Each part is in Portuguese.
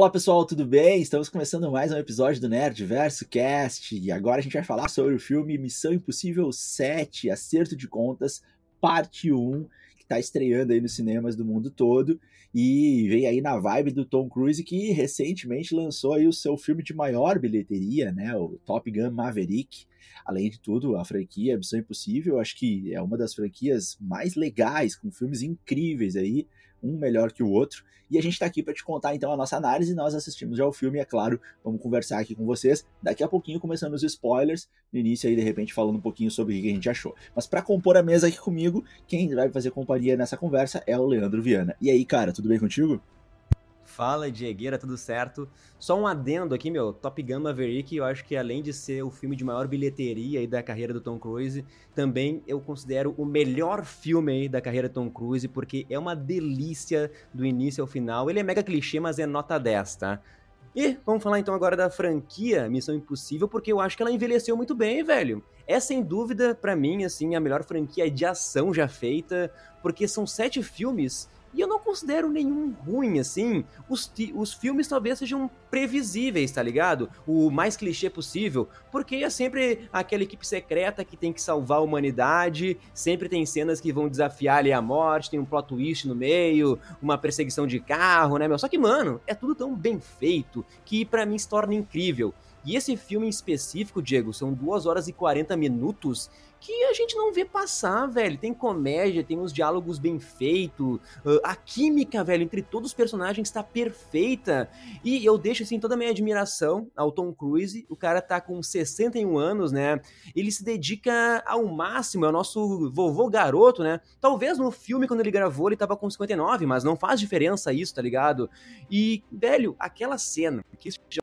Olá pessoal, tudo bem? Estamos começando mais um episódio do Nerd Verso Cast e agora a gente vai falar sobre o filme Missão Impossível 7, Acerto de Contas, parte 1, que está estreando aí nos cinemas do mundo todo e vem aí na vibe do Tom Cruise que recentemente lançou aí o seu filme de maior bilheteria, né, o Top Gun Maverick. Além de tudo, a franquia Missão Impossível, acho que é uma das franquias mais legais, com filmes incríveis aí, um melhor que o outro. E a gente está aqui para te contar então a nossa análise. Nós assistimos já o filme, é claro, vamos conversar aqui com vocês. Daqui a pouquinho começando os spoilers, no início aí de repente falando um pouquinho sobre o que a gente achou. Mas para compor a mesa aqui comigo, quem vai fazer companhia nessa conversa é o Leandro Viana. E aí, cara, tudo bem contigo? Fala, Diegueira, tudo certo? Só um adendo aqui, meu, Top Gun Maverick, eu acho que além de ser o filme de maior bilheteria aí da carreira do Tom Cruise, também eu considero o melhor filme aí da carreira do Tom Cruise, porque é uma delícia do início ao final. Ele é mega clichê, mas é nota 10, tá? E vamos falar então agora da franquia Missão Impossível, porque eu acho que ela envelheceu muito bem, velho. É sem dúvida, para mim, assim, a melhor franquia de ação já feita, porque são sete filmes e eu não considero nenhum ruim, assim. Os, os filmes talvez sejam previsíveis, tá ligado? O mais clichê possível, porque é sempre aquela equipe secreta que tem que salvar a humanidade, sempre tem cenas que vão desafiar ali a morte, tem um plot twist no meio, uma perseguição de carro, né, meu? Só que, mano, é tudo tão bem feito que para mim se torna incrível. E esse filme em específico, Diego, são 2 horas e 40 minutos que a gente não vê passar, velho. Tem comédia, tem uns diálogos bem feitos, a química, velho, entre todos os personagens está perfeita. E eu deixo, assim, toda a minha admiração ao Tom Cruise. O cara tá com 61 anos, né? Ele se dedica ao máximo, é o nosso vovô garoto, né? Talvez no filme, quando ele gravou, ele tava com 59, mas não faz diferença isso, tá ligado? E, velho, aquela cena que já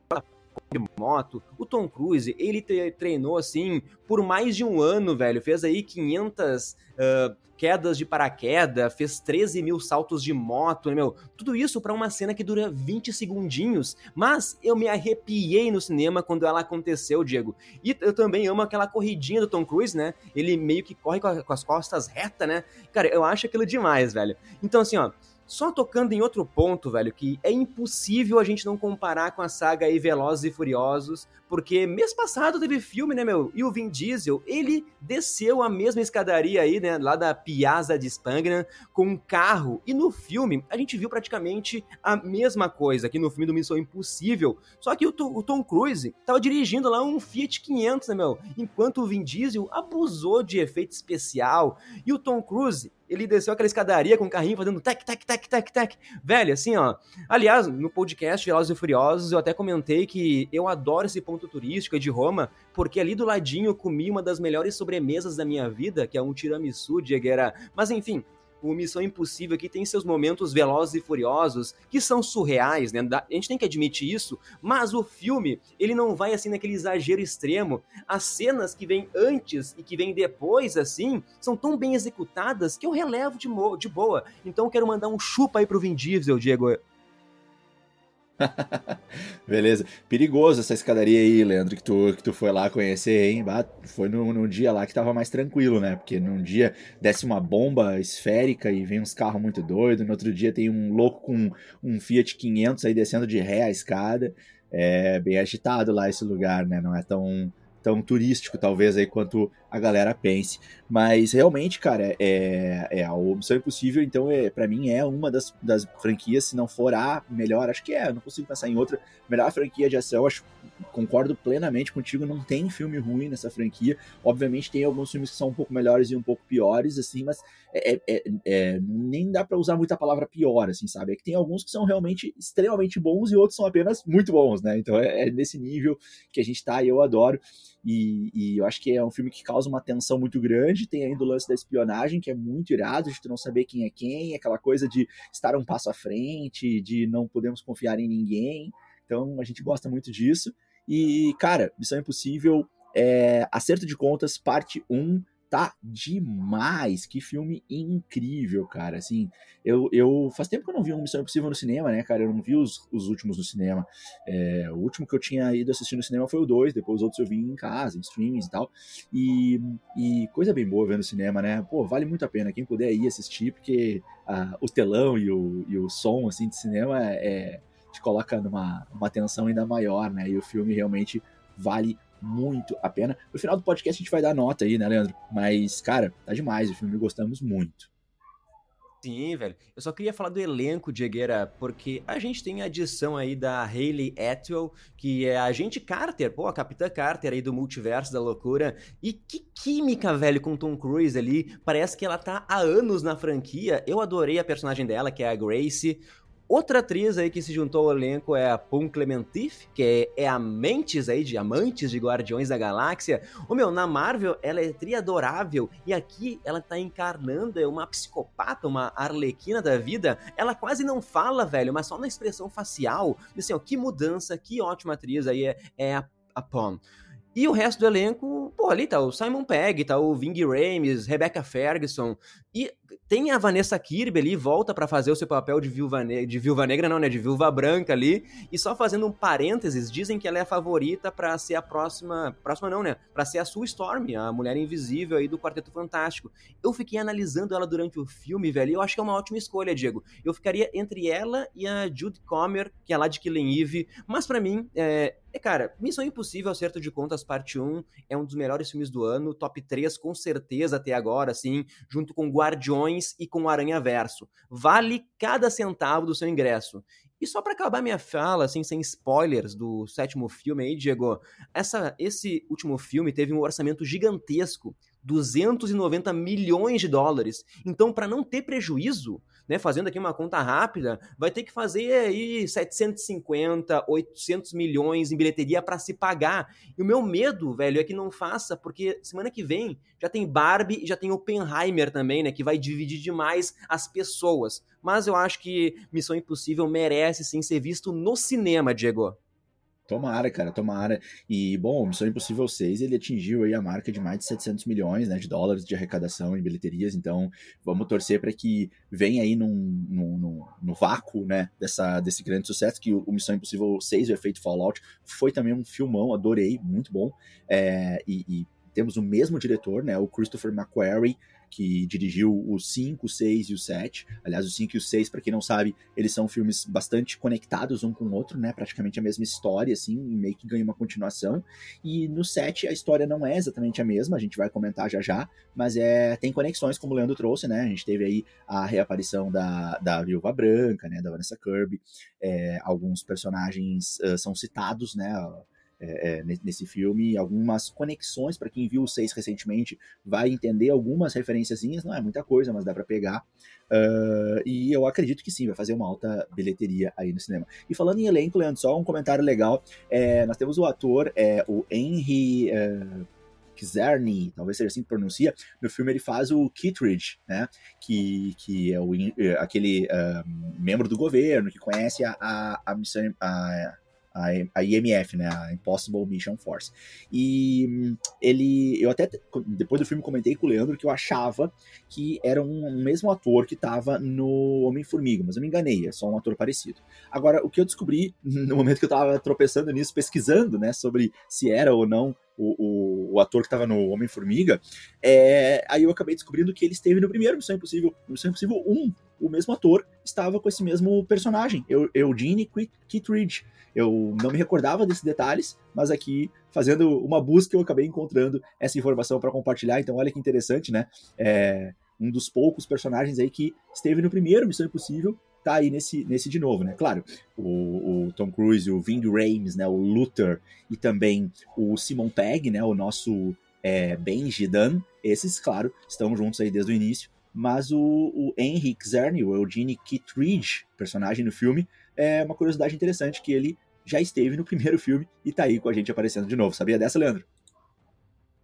de moto. O Tom Cruise, ele treinou assim por mais de um ano, velho. Fez aí 500 uh, quedas de paraquedas, fez 13 mil saltos de moto, né, meu? Tudo isso para uma cena que dura 20 segundinhos. Mas eu me arrepiei no cinema quando ela aconteceu, Diego. E eu também amo aquela corridinha do Tom Cruise, né? Ele meio que corre com, a, com as costas retas, né? Cara, eu acho aquilo demais, velho. Então, assim, ó. Só tocando em outro ponto, velho, que é impossível a gente não comparar com a saga aí Velozes e Furiosos, porque mês passado teve filme, né, meu? E o Vin Diesel, ele desceu a mesma escadaria aí, né, lá da Piazza de Spangna, com um carro. E no filme, a gente viu praticamente a mesma coisa aqui no filme do Missão Impossível. Só que o, o Tom Cruise tava dirigindo lá um Fiat 500, né, meu? Enquanto o Vin Diesel abusou de efeito especial. E o Tom Cruise, ele desceu aquela escadaria com o carrinho fazendo tec, tec, tec, tec, tec. Velho, assim, ó. Aliás, no podcast Velozes e Furiosos, eu até comentei que eu adoro esse ponto turístico de Roma, porque ali do ladinho eu comi uma das melhores sobremesas da minha vida, que é um tiramisu de Eguera. Mas enfim, o Missão Impossível aqui tem seus momentos velozes e furiosos, que são surreais, né? A gente tem que admitir isso, mas o filme, ele não vai assim naquele exagero extremo. As cenas que vêm antes e que vêm depois, assim, são tão bem executadas que eu relevo de, de boa. Então eu quero mandar um chupa aí pro Vin Diesel, Diego. Beleza. Perigoso essa escadaria aí, Leandro, que tu, que tu foi lá conhecer, hein? Foi num, num dia lá que tava mais tranquilo, né? Porque num dia desce uma bomba esférica e vem uns carros muito doidos. No outro dia tem um louco com um Fiat 500 aí descendo de ré a escada. É bem agitado lá esse lugar, né? Não é tão tão turístico, talvez, aí quanto a galera pense. Mas realmente, cara, é, é a Missão Impossível, então, é, para mim, é uma das, das franquias, se não for a melhor, acho que é, não consigo pensar em outra, melhor franquia de ação, acho, concordo plenamente contigo, não tem filme ruim nessa franquia. Obviamente tem alguns filmes que são um pouco melhores e um pouco piores, assim, mas é, é, é, é nem dá para usar muita palavra pior, assim, sabe? É que tem alguns que são realmente extremamente bons e outros são apenas muito bons, né? Então é, é nesse nível que a gente tá e eu adoro. E, e, eu acho que é um filme que causa uma tensão muito grande. Tem ainda o lance da espionagem, que é muito irado, de tu não saber quem é quem, aquela coisa de estar um passo à frente, de não podemos confiar em ninguém. Então a gente gosta muito disso. E, cara, Missão Impossível, é, Acerto de Contas, parte 1, tá demais. Que filme incrível, cara. Assim, eu, eu faz tempo que eu não vi uma Missão Impossível no cinema, né, cara? Eu não vi os, os últimos no cinema. É, o último que eu tinha ido assistir no cinema foi o 2, depois os outros eu vi em casa, em streamings e tal. E, e coisa bem boa ver no cinema, né? Pô, vale muito a pena. Quem puder ir assistir, porque ah, o telão e o, e o som, assim, de cinema é te coloca numa uma tensão ainda maior, né? E o filme realmente vale muito a pena. No final do podcast a gente vai dar nota aí, né, Leandro? Mas, cara, tá demais o filme, gostamos muito. Sim, velho. Eu só queria falar do elenco, Diegueira, porque a gente tem a adição aí da Hayley Atwell, que é a agente Carter, pô, a Capitã Carter aí do multiverso da loucura. E que química, velho, com Tom Cruise ali. Parece que ela tá há anos na franquia. Eu adorei a personagem dela, que é a Grace. Outra atriz aí que se juntou ao elenco é a Pum Clementif, que é, é a Mentes aí, de amantes de Guardiões da Galáxia. O meu, na Marvel, ela é triadorável e aqui ela tá encarnando uma psicopata, uma arlequina da vida. Ela quase não fala, velho, mas só na expressão facial. Assim, ó, que mudança, que ótima atriz aí é, é a, a. E o resto do elenco, pô, ali tá o Simon Pegg, tá o Ving Rames, Rebecca Ferguson. E tem a Vanessa Kirby ali, volta para fazer o seu papel de viúva, de viúva negra, não, né? De viúva branca ali. E só fazendo um parênteses, dizem que ela é a favorita para ser a próxima. Próxima não, né? Pra ser a Sue Storm, a mulher invisível aí do Quarteto Fantástico. Eu fiquei analisando ela durante o filme, velho, e eu acho que é uma ótima escolha, Diego. Eu ficaria entre ela e a Jude Comer, que é lá de Killing Eve. Mas para mim, é, é, cara, Missão Impossível, Acerto de Contas, parte 1, é um dos melhores filmes do ano, top 3 com certeza até agora, assim, junto com Guardiões e com Aranha Verso. Vale cada centavo do seu ingresso. E só para acabar minha fala, assim, sem spoilers do sétimo filme aí, Diego, essa, esse último filme teve um orçamento gigantesco, 290 milhões de dólares. Então, para não ter prejuízo, né, fazendo aqui uma conta rápida, vai ter que fazer aí 750, 800 milhões em bilheteria para se pagar. E o meu medo, velho, é que não faça, porque semana que vem já tem Barbie e já tem Oppenheimer também, né, que vai dividir demais as pessoas. Mas eu acho que Missão Impossível merece sim ser visto no cinema, Diego. Tomara, cara, tomara. E, bom, Missão Impossível 6, ele atingiu aí a marca de mais de 700 milhões né, de dólares de arrecadação em bilheterias, então vamos torcer para que venha aí num, num, num, no vácuo, né, dessa, desse grande sucesso, que o, Missão Impossível 6, o efeito Fallout, foi também um filmão, adorei, muito bom, é, e, e temos o mesmo diretor, né, o Christopher McQuarrie, que dirigiu o 5, o 6 e o 7. Aliás, o 5 e o 6, para quem não sabe, eles são filmes bastante conectados um com o outro, né? Praticamente a mesma história, assim, meio que ganha uma continuação. E no 7 a história não é exatamente a mesma, a gente vai comentar já já, mas é tem conexões, como o Leandro trouxe, né? A gente teve aí a reaparição da, da Viúva Branca, né? Da Vanessa Kirby. É, alguns personagens uh, são citados, né? é, é, nesse filme, algumas conexões para quem viu o 6 recentemente vai entender algumas referenciazinhas, não é muita coisa, mas dá para pegar. Uh, e eu acredito que sim, vai fazer uma alta bilheteria aí no cinema. E falando em elenco, Leandro, só um comentário legal. É, nós temos o ator, é, o Henry. Kizerny, talvez seja assim que pronuncia, no filme ele faz o Kittredge, né, que, que é o, aquele uh, membro do governo que conhece a, a, a missão, a, a, IMF, né, a Impossible Mission Force. E hum, ele, eu até depois do filme comentei com o Leandro que eu achava que era um, um mesmo ator que estava no Homem-Formiga, mas eu me enganei, é só um ator parecido. Agora, o que eu descobri no momento que eu estava tropeçando nisso, pesquisando, né, sobre se era ou não o, o, o, ator que estava no Homem-Formiga, é, aí eu acabei descobrindo que ele esteve no primeiro Missão Impossível, Missão Impossível 1, o mesmo ator estava com esse mesmo personagem, Eugene Kittredge. Eu não me recordava desses detalhes, mas aqui, fazendo uma busca, eu acabei encontrando essa informação para compartilhar. Então, olha que interessante, né? É um dos poucos personagens aí que esteve no primeiro Missão Impossível, tá aí nesse, nesse de novo, né? Claro, o, o Tom Cruise, o Ving Rhames, né? O Luther e também o Simon Pegg, né? O nosso é, Benji Dunn. Esses, claro, estão juntos aí desde o início. Mas o, o Henry o Eugene Kittredge, personagem no filme, é uma curiosidade interessante que ele já esteve no primeiro filme e tá aí com a gente aparecendo de novo. Sabia dessa, Leandro?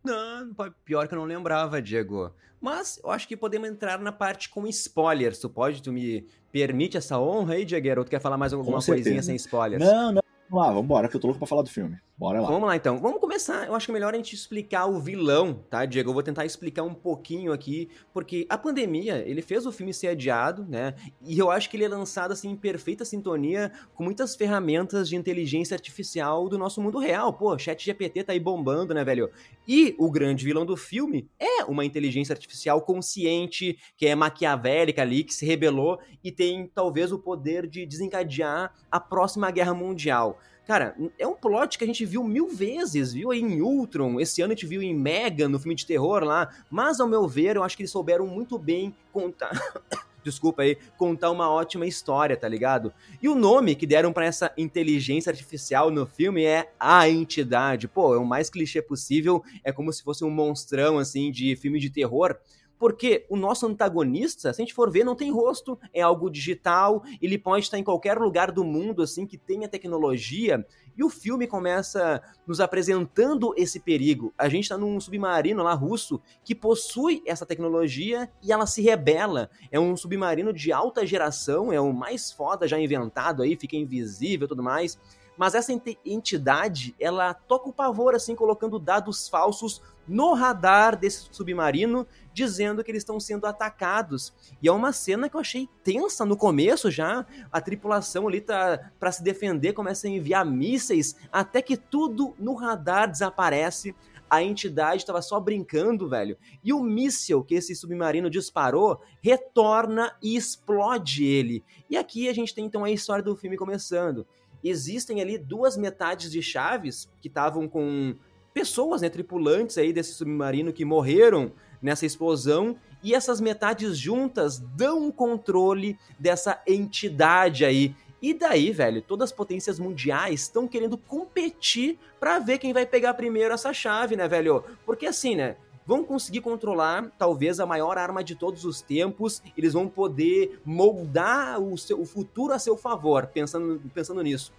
Não, pior que eu não lembrava, Diego. Mas eu acho que podemos entrar na parte com spoilers. Tu pode, tu me permite essa honra aí, Diego? Ou tu quer falar mais alguma coisinha sem spoilers? Não, não. Vamos lá, vamos embora, que eu tô louco pra falar do filme. Bora lá. Vamos lá então. Vamos começar. Eu acho que é melhor a gente explicar o vilão, tá, Diego? Eu vou tentar explicar um pouquinho aqui, porque a pandemia, ele fez o filme ser adiado, né? E eu acho que ele é lançado assim em perfeita sintonia com muitas ferramentas de inteligência artificial do nosso mundo real. Pô, Chat GPT tá aí bombando, né, velho? E o grande vilão do filme é uma inteligência artificial consciente, que é maquiavélica ali, que se rebelou e tem talvez o poder de desencadear a próxima guerra mundial. Cara, é um plot que a gente viu mil vezes, viu aí em Ultron, esse ano a gente viu em Mega, no filme de terror lá, mas ao meu ver, eu acho que eles souberam muito bem contar. desculpa aí, contar uma ótima história, tá ligado? E o nome que deram para essa inteligência artificial no filme é A Entidade. Pô, é o mais clichê possível, é como se fosse um monstrão, assim, de filme de terror. Porque o nosso antagonista, se a gente for ver, não tem rosto, é algo digital, ele pode estar em qualquer lugar do mundo, assim, que tenha tecnologia, e o filme começa nos apresentando esse perigo. A gente está num submarino lá russo que possui essa tecnologia e ela se rebela. É um submarino de alta geração, é o mais foda já inventado aí, fica invisível e tudo mais. Mas essa entidade, ela toca o pavor, assim, colocando dados falsos no radar desse submarino, dizendo que eles estão sendo atacados. E é uma cena que eu achei tensa no começo já. A tripulação ali tá para se defender, começa a enviar mísseis, até que tudo no radar desaparece. A entidade estava só brincando, velho. E o míssil que esse submarino disparou retorna e explode ele. E aqui a gente tem então a história do filme começando. Existem ali duas metades de chaves que estavam com pessoas, né, tripulantes aí desse submarino que morreram nessa explosão e essas metades juntas dão controle dessa entidade aí. E daí, velho, todas as potências mundiais estão querendo competir para ver quem vai pegar primeiro essa chave, né, velho? Porque assim, né, vão conseguir controlar talvez a maior arma de todos os tempos, eles vão poder moldar o, seu, o futuro a seu favor, pensando, pensando nisso.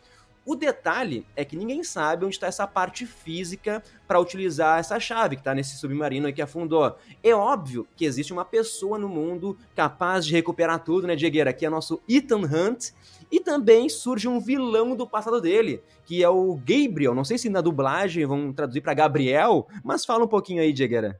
O detalhe é que ninguém sabe onde está essa parte física para utilizar essa chave que está nesse submarino que afundou. É óbvio que existe uma pessoa no mundo capaz de recuperar tudo, né, Diegueira? Que é nosso Ethan Hunt. E também surge um vilão do passado dele, que é o Gabriel. Não sei se na dublagem vão traduzir para Gabriel, mas fala um pouquinho aí, Diegueira.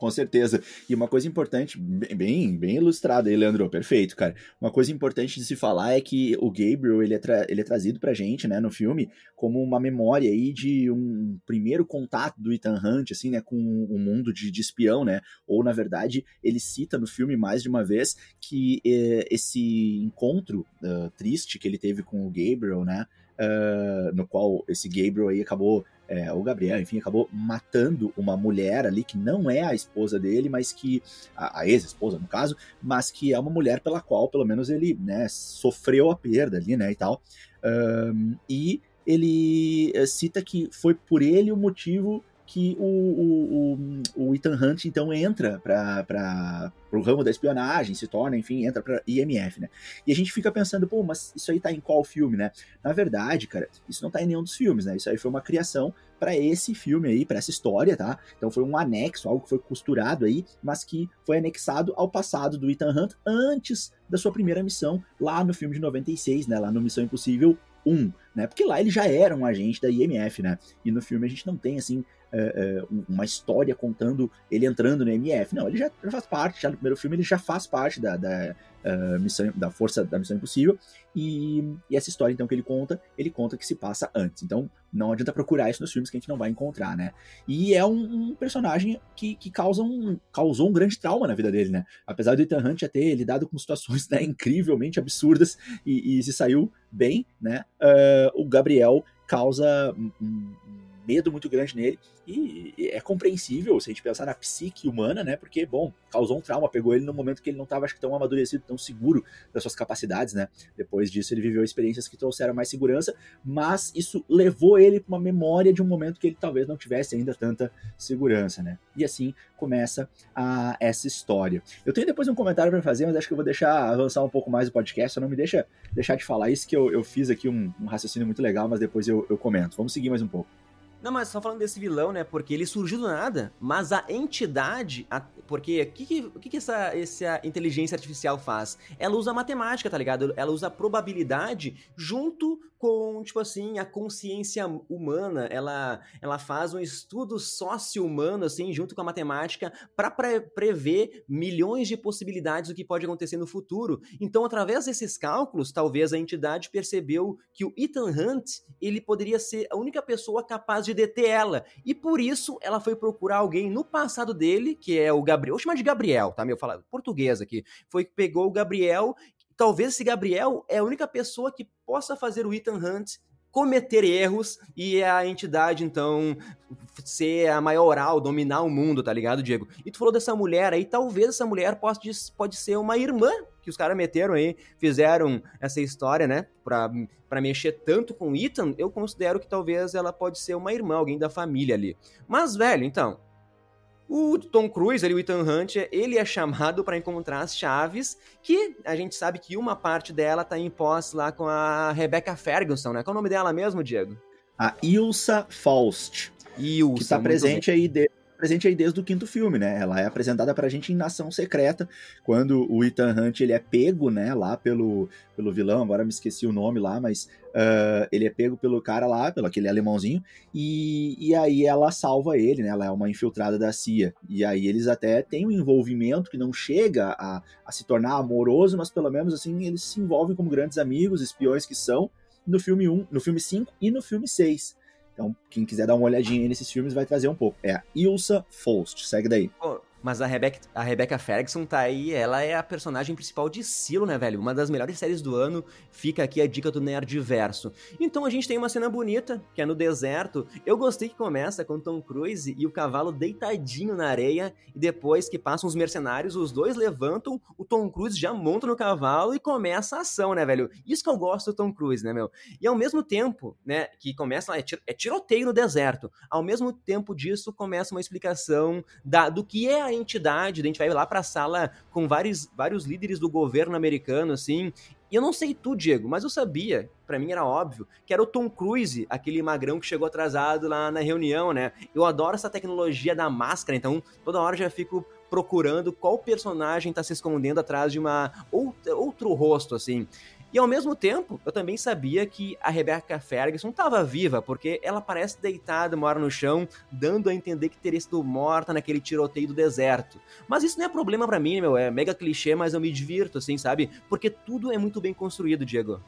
Com certeza. E uma coisa importante, bem, bem ilustrada aí, Leandro, perfeito, cara. Uma coisa importante de se falar é que o Gabriel, ele é, ele é trazido pra gente, né, no filme, como uma memória aí de um primeiro contato do Ethan Hunt, assim, né, com o um mundo de, de, espião, né, ou, na verdade, ele cita no filme mais de uma vez que eh, esse encontro uh, triste que ele teve com o Gabriel, né, uh, no qual esse Gabriel aí acabou é, o Gabriel, enfim, acabou matando uma mulher ali que não é a esposa dele, mas que a, a ex-esposa no caso, mas que é uma mulher pela qual pelo menos ele, né, sofreu a perda ali, né, e tal. Um, e ele eh, cita que foi por ele o motivo que o, o, o, o Ethan Hunt então entra para o ramo da espionagem, se torna, enfim, entra para IMF, né? E a gente fica pensando, pô, mas isso aí tá em qual filme, né? Na verdade, cara, isso não tá em nenhum dos filmes, né? Isso aí foi uma criação para esse filme aí, para essa história, tá? Então foi um anexo, algo que foi costurado aí, mas que foi anexado ao passado do Ethan Hunt antes da sua primeira missão lá no filme de 96, né? Lá no Missão Impossível 1, né? Porque lá ele já era um agente da IMF, né? E no filme a gente não tem, assim, é, é, uma história contando ele entrando no MF. Não, ele já, já, faz parte, já no primeiro filme ele já faz parte da, da uh, missão, da força da Missão Impossível. E, e, essa história, então, que ele conta, ele conta que se passa antes. Então, não adianta procurar isso nos filmes que a gente não vai encontrar, né? E é um, um personagem que, que causa um, causou um grande trauma na vida dele, né? Apesar do Ethan Hunt já ter lidado com situações né, incrivelmente absurdas e, e se saiu bem, né? Uh, o Gabriel causa medo muito grande nele. E é compreensível se a gente pensar na psique humana, né? Porque, bom, causou um trauma, pegou ele no momento que ele não estava, acho que, tão amadurecido, tão seguro das suas capacidades, né? Depois disso, ele viveu experiências que trouxeram mais segurança, mas isso levou ele para uma memória de um momento que ele talvez não tivesse ainda tanta segurança, né? E assim começa a, essa história. Eu tenho depois um comentário para fazer, mas acho que eu vou deixar avançar um pouco mais o podcast, só não me deixa deixar de falar isso, que eu, eu fiz aqui um, um raciocínio muito legal, mas depois eu, eu comento. Vamos seguir mais um pouco. Não, mas só falando desse vilão, né? Porque ele surgiu do nada, mas a entidade. A, porque o que, que, que, que essa, essa inteligência artificial faz? Ela usa matemática, tá ligado? Ela usa probabilidade junto com, tipo assim, a consciência humana. Ela, ela faz um estudo sócio-humano, assim, junto com a matemática, para pre prever milhões de possibilidades do que pode acontecer no futuro. Então, através desses cálculos, talvez a entidade percebeu que o Ethan Hunt ele poderia ser a única pessoa capaz de de deter ela. E por isso ela foi procurar alguém no passado dele, que é o Gabriel. Vou chamar de Gabriel, tá? Meu, falar português aqui. Foi que pegou o Gabriel. Talvez esse Gabriel é a única pessoa que possa fazer o Ethan Hunt cometer erros e a entidade, então, ser a maioral, dominar o mundo, tá ligado, Diego? E tu falou dessa mulher aí, talvez essa mulher possa, pode ser uma irmã que os caras meteram aí, fizeram essa história, né, pra, pra mexer tanto com o Ethan, eu considero que talvez ela pode ser uma irmã, alguém da família ali. Mas, velho, então, o Tom Cruise, ali, o Ethan Hunt, ele é chamado para encontrar as chaves, que a gente sabe que uma parte dela tá em posse lá com a Rebecca Ferguson, né? Qual é o nome dela mesmo, Diego? A Ilsa Faust. Ilsa, que tá presente aí de, presente aí desde o quinto filme, né? Ela é apresentada pra gente em Nação Secreta, quando o Ethan Hunt ele é pego, né, lá pelo, pelo vilão, agora me esqueci o nome lá, mas uh, ele é pego pelo cara lá, pelo aquele alemãozinho, e, e aí ela salva ele, né? Ela é uma infiltrada da CIA. E aí eles até têm um envolvimento que não chega a, a se tornar amoroso, mas pelo menos assim, eles se envolvem como grandes amigos, espiões que são, no filme 1, no filme 5 e no filme 6. Então, quem quiser dar uma olhadinha nesses filmes vai trazer um pouco. É a Ilsa Faust. Segue daí. Oh, mas a Rebecca, a Rebecca Ferguson tá aí, ela é a personagem principal de Silo, né, velho? Uma das melhores séries do ano. Fica aqui a dica do Nerdverso. Então a gente tem uma cena bonita, que é no deserto. Eu gostei que começa com Tom Cruise e o cavalo deitadinho na areia. E depois que passam os mercenários, os dois levantam, o Tom Cruise já monta no cavalo e começa a ação, né, velho? Isso que eu gosto do Tom Cruise, né, meu? E ao mesmo tempo, né, que começa lá, é, é tiroteio no deserto. Ao mesmo tempo disso, começa uma explicação da, do que é a entidade, a gente vai lá para a sala com vários, vários líderes do governo americano, assim. E eu não sei tu, Diego, mas eu sabia, para mim era óbvio, que era o Tom Cruise, aquele magrão que chegou atrasado lá na reunião, né? Eu adoro essa tecnologia da máscara, então toda hora já fico procurando qual personagem tá se escondendo atrás de uma outro rosto, assim. E ao mesmo tempo, eu também sabia que a Rebecca Ferguson estava viva, porque ela parece deitada, mora no chão, dando a entender que teria sido morta naquele tiroteio do deserto. Mas isso não é problema para mim, meu, é mega clichê, mas eu me divirto, assim, sabe? Porque tudo é muito bem construído, Diego.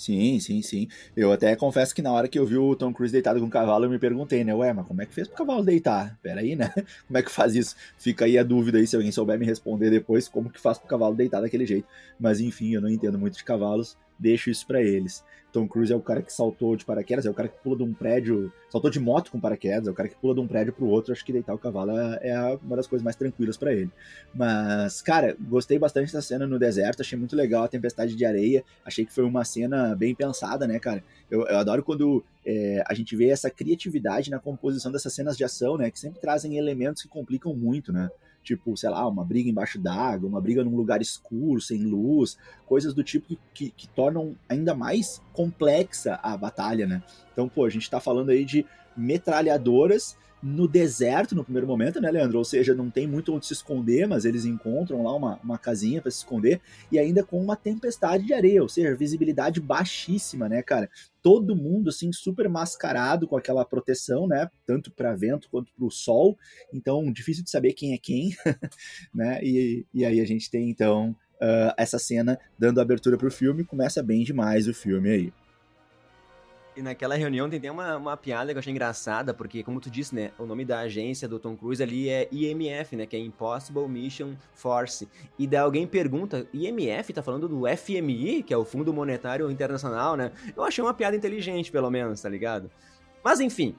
Sim, sim, sim. Eu até confesso que na hora que eu vi o Tom Cruise deitado com o cavalo, eu me perguntei, né? Ué, mas como é que fez pro cavalo deitar? Pera aí, né? Como é que faz isso? Fica aí a dúvida aí, se alguém souber me responder depois, como que faz pro cavalo deitar daquele jeito. Mas enfim, eu não entendo muito de cavalos, deixo isso para eles. Tom Cruise é o cara que saltou de paraquedas, é o cara que pula de um prédio, saltou de moto com paraquedas, é o cara que pula de um prédio pro outro. Acho que deitar o cavalo é, é uma das coisas mais tranquilas para ele. Mas, cara, gostei bastante da cena no deserto, achei muito legal a tempestade de areia, achei que foi uma cena bem pensada, né, cara? Eu, eu adoro quando é, a gente vê essa criatividade na composição dessas cenas de ação, né, que sempre trazem elementos que complicam muito, né? Tipo, sei lá, uma briga embaixo d'água, uma briga num lugar escuro, sem luz, coisas do tipo que, que, tornam ainda mais complexa a batalha, né? Então, pô, a gente tá falando aí de metralhadoras no deserto no primeiro momento, né, Leandro? Ou seja, não tem muito onde se esconder, mas eles encontram lá uma, uma casinha para se esconder e ainda com uma tempestade de areia, ou seja, visibilidade baixíssima, né, cara? Todo mundo assim super mascarado com aquela proteção, né, tanto para vento quanto para o sol. Então, difícil de saber quem é quem, né? E, e aí a gente tem então uh, essa cena dando abertura para o filme, começa bem demais o filme aí. E naquela reunião tem até uma, uma piada que eu achei engraçada, porque, como tu disse, né, o nome da agência do Tom Cruise ali é IMF, né, que é Impossible Mission Force. E daí alguém pergunta, IMF tá falando do FMI, que é o Fundo Monetário Internacional, né? Eu achei uma piada inteligente, pelo menos, tá ligado? Mas enfim.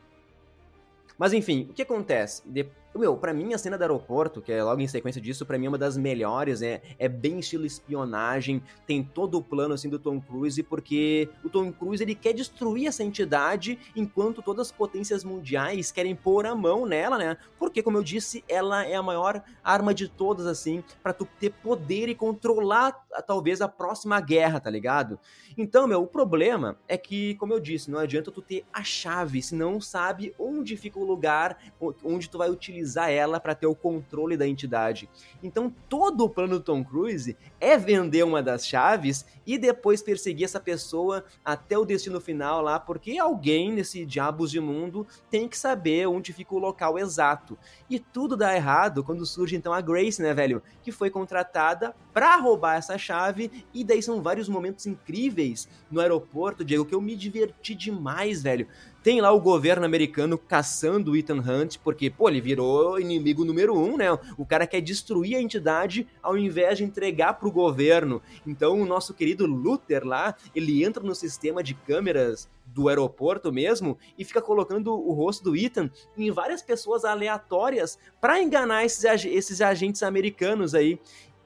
Mas enfim, o que acontece? Depois meu, pra mim a cena do aeroporto, que é logo em sequência disso, pra mim é uma das melhores, é, é bem estilo espionagem, tem todo o plano assim do Tom Cruise, porque o Tom Cruise ele quer destruir essa entidade enquanto todas as potências mundiais querem pôr a mão nela, né? Porque, como eu disse, ela é a maior arma de todas, assim, para tu ter poder e controlar talvez a próxima guerra, tá ligado? Então, meu, o problema é que, como eu disse, não adianta tu ter a chave se não sabe onde fica o lugar onde tu vai utilizar utilizar ela para ter o controle da entidade. Então todo o plano do Tom Cruise é vender uma das chaves e depois perseguir essa pessoa até o destino final lá, porque alguém nesse diabos de mundo tem que saber onde fica o local exato. E tudo dá errado quando surge então a Grace, né, velho? Que foi contratada para roubar essa chave, e daí são vários momentos incríveis no aeroporto, Diego, que eu me diverti demais, velho. Tem lá o governo americano caçando o Ethan Hunt, porque, pô, ele virou inimigo número um, né? O cara quer destruir a entidade ao invés de entregar pro governo. Então, o nosso querido Luther lá, ele entra no sistema de câmeras do aeroporto mesmo e fica colocando o rosto do Ethan em várias pessoas aleatórias para enganar esses, esses agentes americanos aí.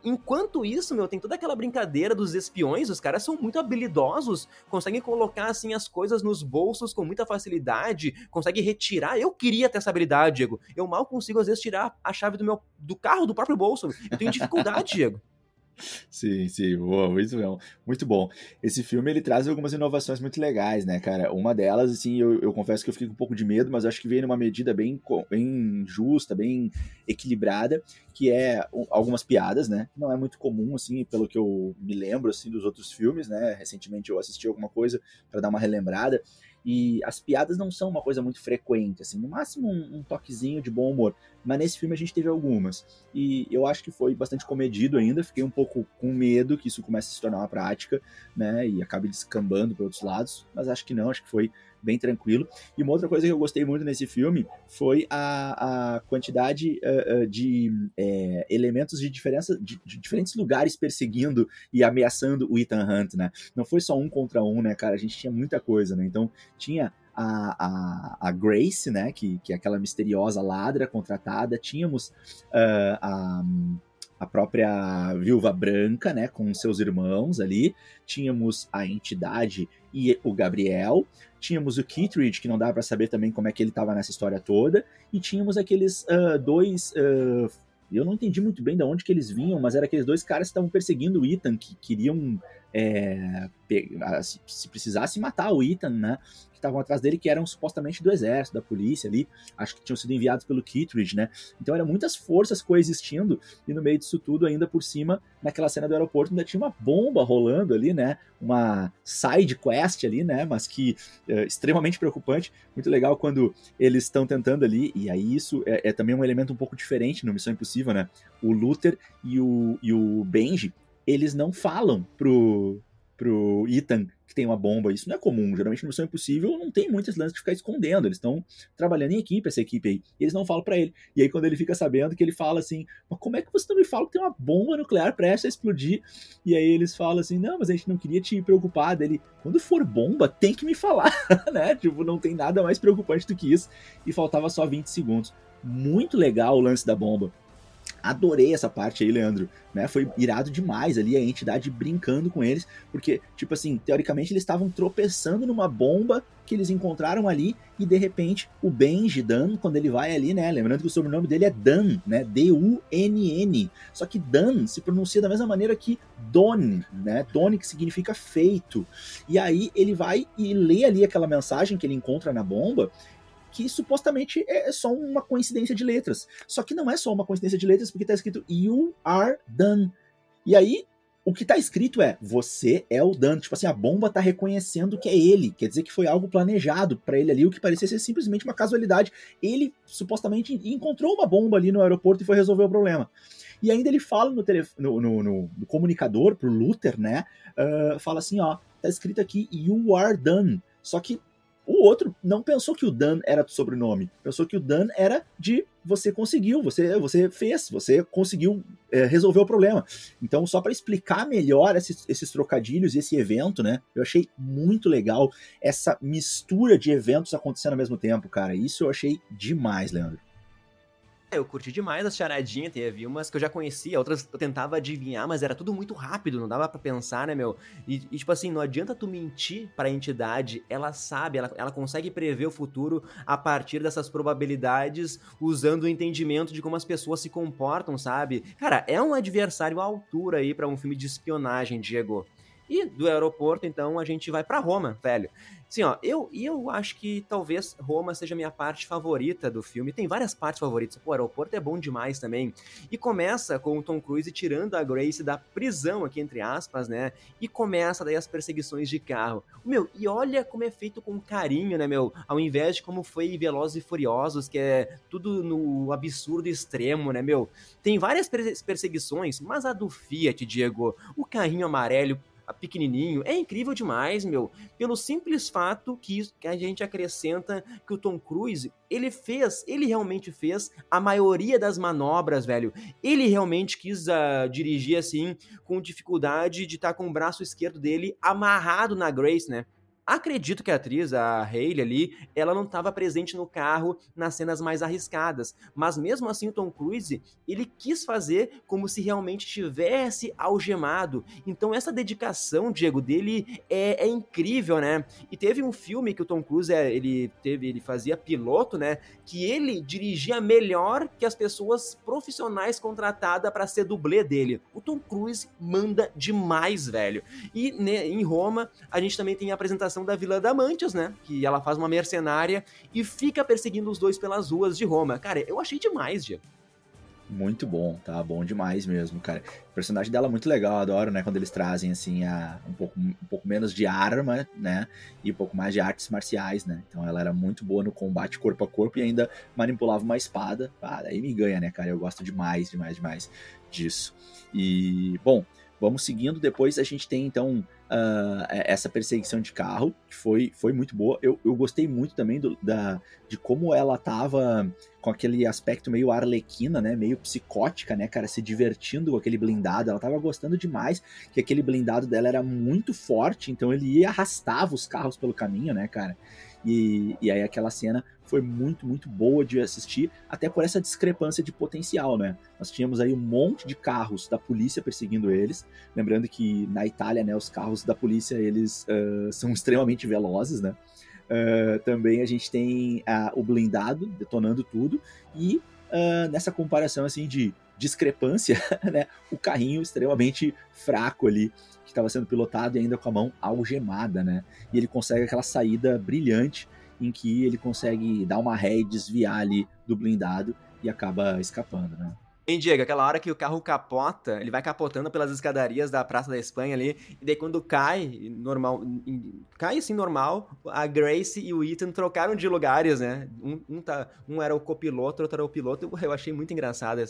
Enquanto isso, meu, tem toda aquela brincadeira dos espiões, os caras são muito habilidosos, conseguem colocar assim as coisas nos bolsos com muita facilidade, conseguem retirar. Eu queria ter essa habilidade, Diego. Eu mal consigo às vezes tirar a chave do meu do carro do próprio bolso. Eu tenho dificuldade, Diego. Sim, sim, boa, muito bom, muito bom. Esse filme ele traz algumas inovações muito legais, né, cara? Uma delas, assim, eu, eu confesso que eu fiquei com um pouco de medo, mas acho que veio numa medida bem, bem justa, bem equilibrada, que é algumas piadas, né? Não é muito comum, assim, pelo que eu me lembro, assim, dos outros filmes, né? Recentemente eu assisti alguma coisa para dar uma relembrada. E as piadas não são uma coisa muito frequente, assim, no máximo um, um, toquezinho de bom humor. Mas nesse filme a gente teve algumas. E eu acho que foi bastante comedido ainda, fiquei um pouco com medo que isso comece a se tornar uma prática, né, e acabe descambando para outros lados, mas acho que não, acho que foi bem tranquilo. E uma outra coisa que eu gostei muito nesse filme foi a, a quantidade uh, uh, de uh, elementos de, diferença, de, de, diferentes lugares perseguindo e ameaçando o Ethan Hunt, né? Não foi só um contra um, né, cara? A gente tinha muita coisa, né? Então tinha a, a, a, Grace, né, que, que é aquela misteriosa ladra contratada, tínhamos uh, a, a própria Viúva Branca, né, com seus irmãos ali, tínhamos a entidade e o Gabriel, tínhamos o Kittredge, que não dá para saber também como é que ele estava nessa história toda, e tínhamos aqueles uh, dois. Uh, eu não entendi muito bem de onde que eles vinham, mas eram aqueles dois caras que estavam perseguindo o Ethan, que queriam, é, se precisasse, matar o Ethan, né? estavam atrás dele, que eram supostamente do exército, da polícia ali, acho que tinham sido enviados pelo Kittredge, né? Então eram muitas forças coexistindo, e no meio disso tudo, ainda por cima, naquela cena do aeroporto, ainda tinha uma bomba rolando ali, né? Uma side quest ali, né? Mas que é, extremamente preocupante, muito legal quando eles estão tentando ali, e aí isso é, é também um elemento um pouco diferente no Missão Impossível, né? O Luther e o, e o Benji, eles não falam pro, pro Ethan que tem uma bomba. Isso não é comum. Geralmente no Missão Impossível não tem muitas lances de ficar escondendo. Eles estão trabalhando em equipe, essa equipe aí. E eles não falam para ele. E aí quando ele fica sabendo que ele fala assim, mas como é que você não me fala que tem uma bomba nuclear prestes a explodir? E aí eles falam assim, não, mas a gente não queria te preocupar. Dele, quando for bomba, tem que me falar, né? Tipo, não tem nada mais preocupante do que isso. E faltava só 20 segundos. Muito legal o lance da bomba. Adorei essa parte aí, Leandro. Né? Foi irado demais ali a entidade brincando com eles, porque, tipo assim, teoricamente eles estavam tropeçando numa bomba que eles encontraram ali e de repente o Benji Dan, quando ele vai ali, né? Lembrando que o sobrenome dele é Dan, né? D-U-N-N. Só que Dan se pronuncia da mesma maneira que Don, né? Don que significa feito. E aí ele vai e lê ali aquela mensagem que ele encontra na bomba que supostamente é só uma coincidência de letras. Só que não é só uma coincidência de letras, porque está escrito You are done. E aí, o que está escrito é você é o Dan. Tipo assim, a bomba está reconhecendo que é ele. Quer dizer que foi algo planejado para ele ali, o que parecia ser simplesmente uma casualidade. Ele supostamente encontrou uma bomba ali no aeroporto e foi resolver o problema. E ainda ele fala no, no, no, no, no comunicador pro Luther, né? Uh, fala assim, ó, tá escrito aqui You are done. Só que o outro não pensou que o Dan era do sobrenome, pensou que o Dan era de você conseguiu, você, você fez, você conseguiu é, resolver o problema. Então, só para explicar melhor esses, esses trocadilhos e esse evento, né? Eu achei muito legal essa mistura de eventos acontecendo ao mesmo tempo, cara. Isso eu achei demais, Leandro. Eu curti demais as charadinhas, teve umas que eu já conhecia, outras eu tentava adivinhar, mas era tudo muito rápido, não dava para pensar, né, meu? E, e, tipo assim, não adianta tu mentir pra entidade, ela sabe, ela, ela consegue prever o futuro a partir dessas probabilidades, usando o entendimento de como as pessoas se comportam, sabe? Cara, é um adversário à altura aí para um filme de espionagem, Diego. E do aeroporto, então, a gente vai para Roma, velho. Sim, ó, eu, eu acho que talvez Roma seja a minha parte favorita do filme. Tem várias partes favoritas. Pô, o aeroporto é bom demais também. E começa com o Tom Cruise tirando a Grace da prisão, aqui entre aspas, né? E começa daí as perseguições de carro. Meu, e olha como é feito com carinho, né, meu? Ao invés de como foi Velozes e Furiosos, que é tudo no absurdo extremo, né, meu? Tem várias perseguições, mas a do Fiat, Diego, o carrinho amarelo pequenininho. É incrível demais, meu. Pelo simples fato que, que a gente acrescenta que o Tom Cruise, ele fez, ele realmente fez a maioria das manobras, velho. Ele realmente quis uh, dirigir assim, com dificuldade de estar tá com o braço esquerdo dele amarrado na Grace, né? Acredito que a atriz, a Hayley ali, ela não estava presente no carro nas cenas mais arriscadas, mas mesmo assim o Tom Cruise, ele quis fazer como se realmente tivesse algemado. Então essa dedicação, Diego, dele é, é incrível, né? E teve um filme que o Tom Cruise, é, ele teve, ele fazia piloto, né? Que ele dirigia melhor que as pessoas profissionais contratadas para ser dublê dele. O Tom Cruise manda demais, velho. E né, em Roma, a gente também tem a apresentação da Vila Damantius, né? Que ela faz uma mercenária e fica perseguindo os dois pelas ruas de Roma. Cara, eu achei demais, Diego. Muito bom, tá bom demais mesmo, cara. O personagem dela é muito legal, adoro, né? Quando eles trazem, assim, a, um, pouco, um pouco menos de arma, né? E um pouco mais de artes marciais, né? Então ela era muito boa no combate corpo a corpo e ainda manipulava uma espada. Ah, daí me ganha, né, cara? Eu gosto demais, demais, demais disso. E, bom, vamos seguindo. Depois a gente tem, então, uh, essa perseguição de carro, que foi, foi muito boa. Eu, eu gostei muito também do, da, de como ela tava com aquele aspecto meio arlequina, né? Meio psicótica, né, cara? Se divertindo com aquele blindado. Ela tava gostando demais que aquele blindado dela era muito forte, então ele ia arrastava os carros pelo caminho, né, cara? E, e aí aquela cena foi muito, muito boa de assistir, até por essa discrepância de potencial, né? Nós tínhamos aí um monte de carros da polícia perseguindo eles, lembrando que na Itália, né, os carros da polícia, eles uh, são extremamente velozes, né? Uh, também a gente tem uh, o blindado detonando tudo e nessa comparação assim de discrepância, né, o carrinho extremamente fraco ali que estava sendo pilotado e ainda com a mão algemada, né? E ele consegue aquela saída brilhante em que ele consegue dar uma ré e desviar ali do blindado e acaba escapando, né? Hein, Diego, aquela hora que o carro capota, ele vai capotando pelas escadarias da Praça da Espanha ali, e daí quando cai, normal, cai assim normal, a Grace e o Ethan trocaram de lugares, né? Um, um, tá, um era o copiloto, outro era o piloto, eu achei muito engraçado.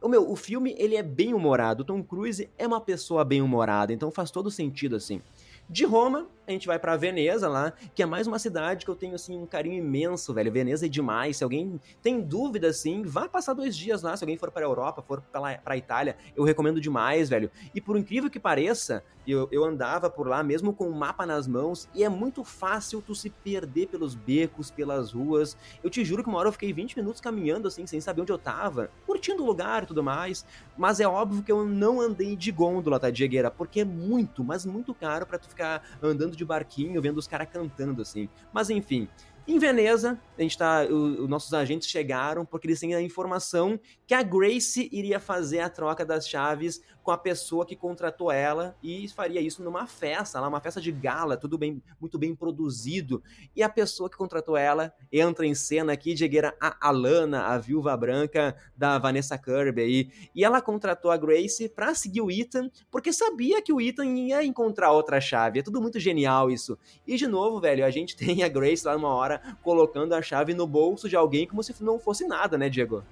O meu, o filme, ele é bem humorado, o Tom Cruise é uma pessoa bem humorada, então faz todo sentido, assim. De Roma, a gente vai para Veneza lá, que é mais uma cidade que eu tenho assim um carinho imenso, velho. Veneza é demais. Se alguém tem dúvida assim, vá passar dois dias lá. Se alguém for para Europa, for para Itália, eu recomendo demais, velho. E por incrível que pareça, eu, eu andava por lá mesmo com o um mapa nas mãos e é muito fácil tu se perder pelos becos, pelas ruas. Eu te juro que uma hora eu fiquei 20 minutos caminhando assim, sem saber onde eu tava, curtindo o lugar e tudo mais. Mas é óbvio que eu não andei de gôndola, tá, Diegueira? Porque é muito, mas muito caro para tu ficar andando de barquinho, vendo os caras cantando assim. Mas enfim, em Veneza, a gente tá, os nossos agentes chegaram porque eles têm a informação que a Grace iria fazer a troca das chaves com a pessoa que contratou ela e faria isso numa festa, lá uma festa de gala, tudo bem, muito bem produzido. E a pessoa que contratou ela entra em cena aqui, Diegueira, a Alana, a viúva branca da Vanessa Kirby aí. E ela contratou a Grace pra seguir o Ethan, porque sabia que o Ethan ia encontrar outra chave. É tudo muito genial isso. E de novo, velho, a gente tem a Grace lá numa hora colocando a chave no bolso de alguém como se não fosse nada, né, Diego?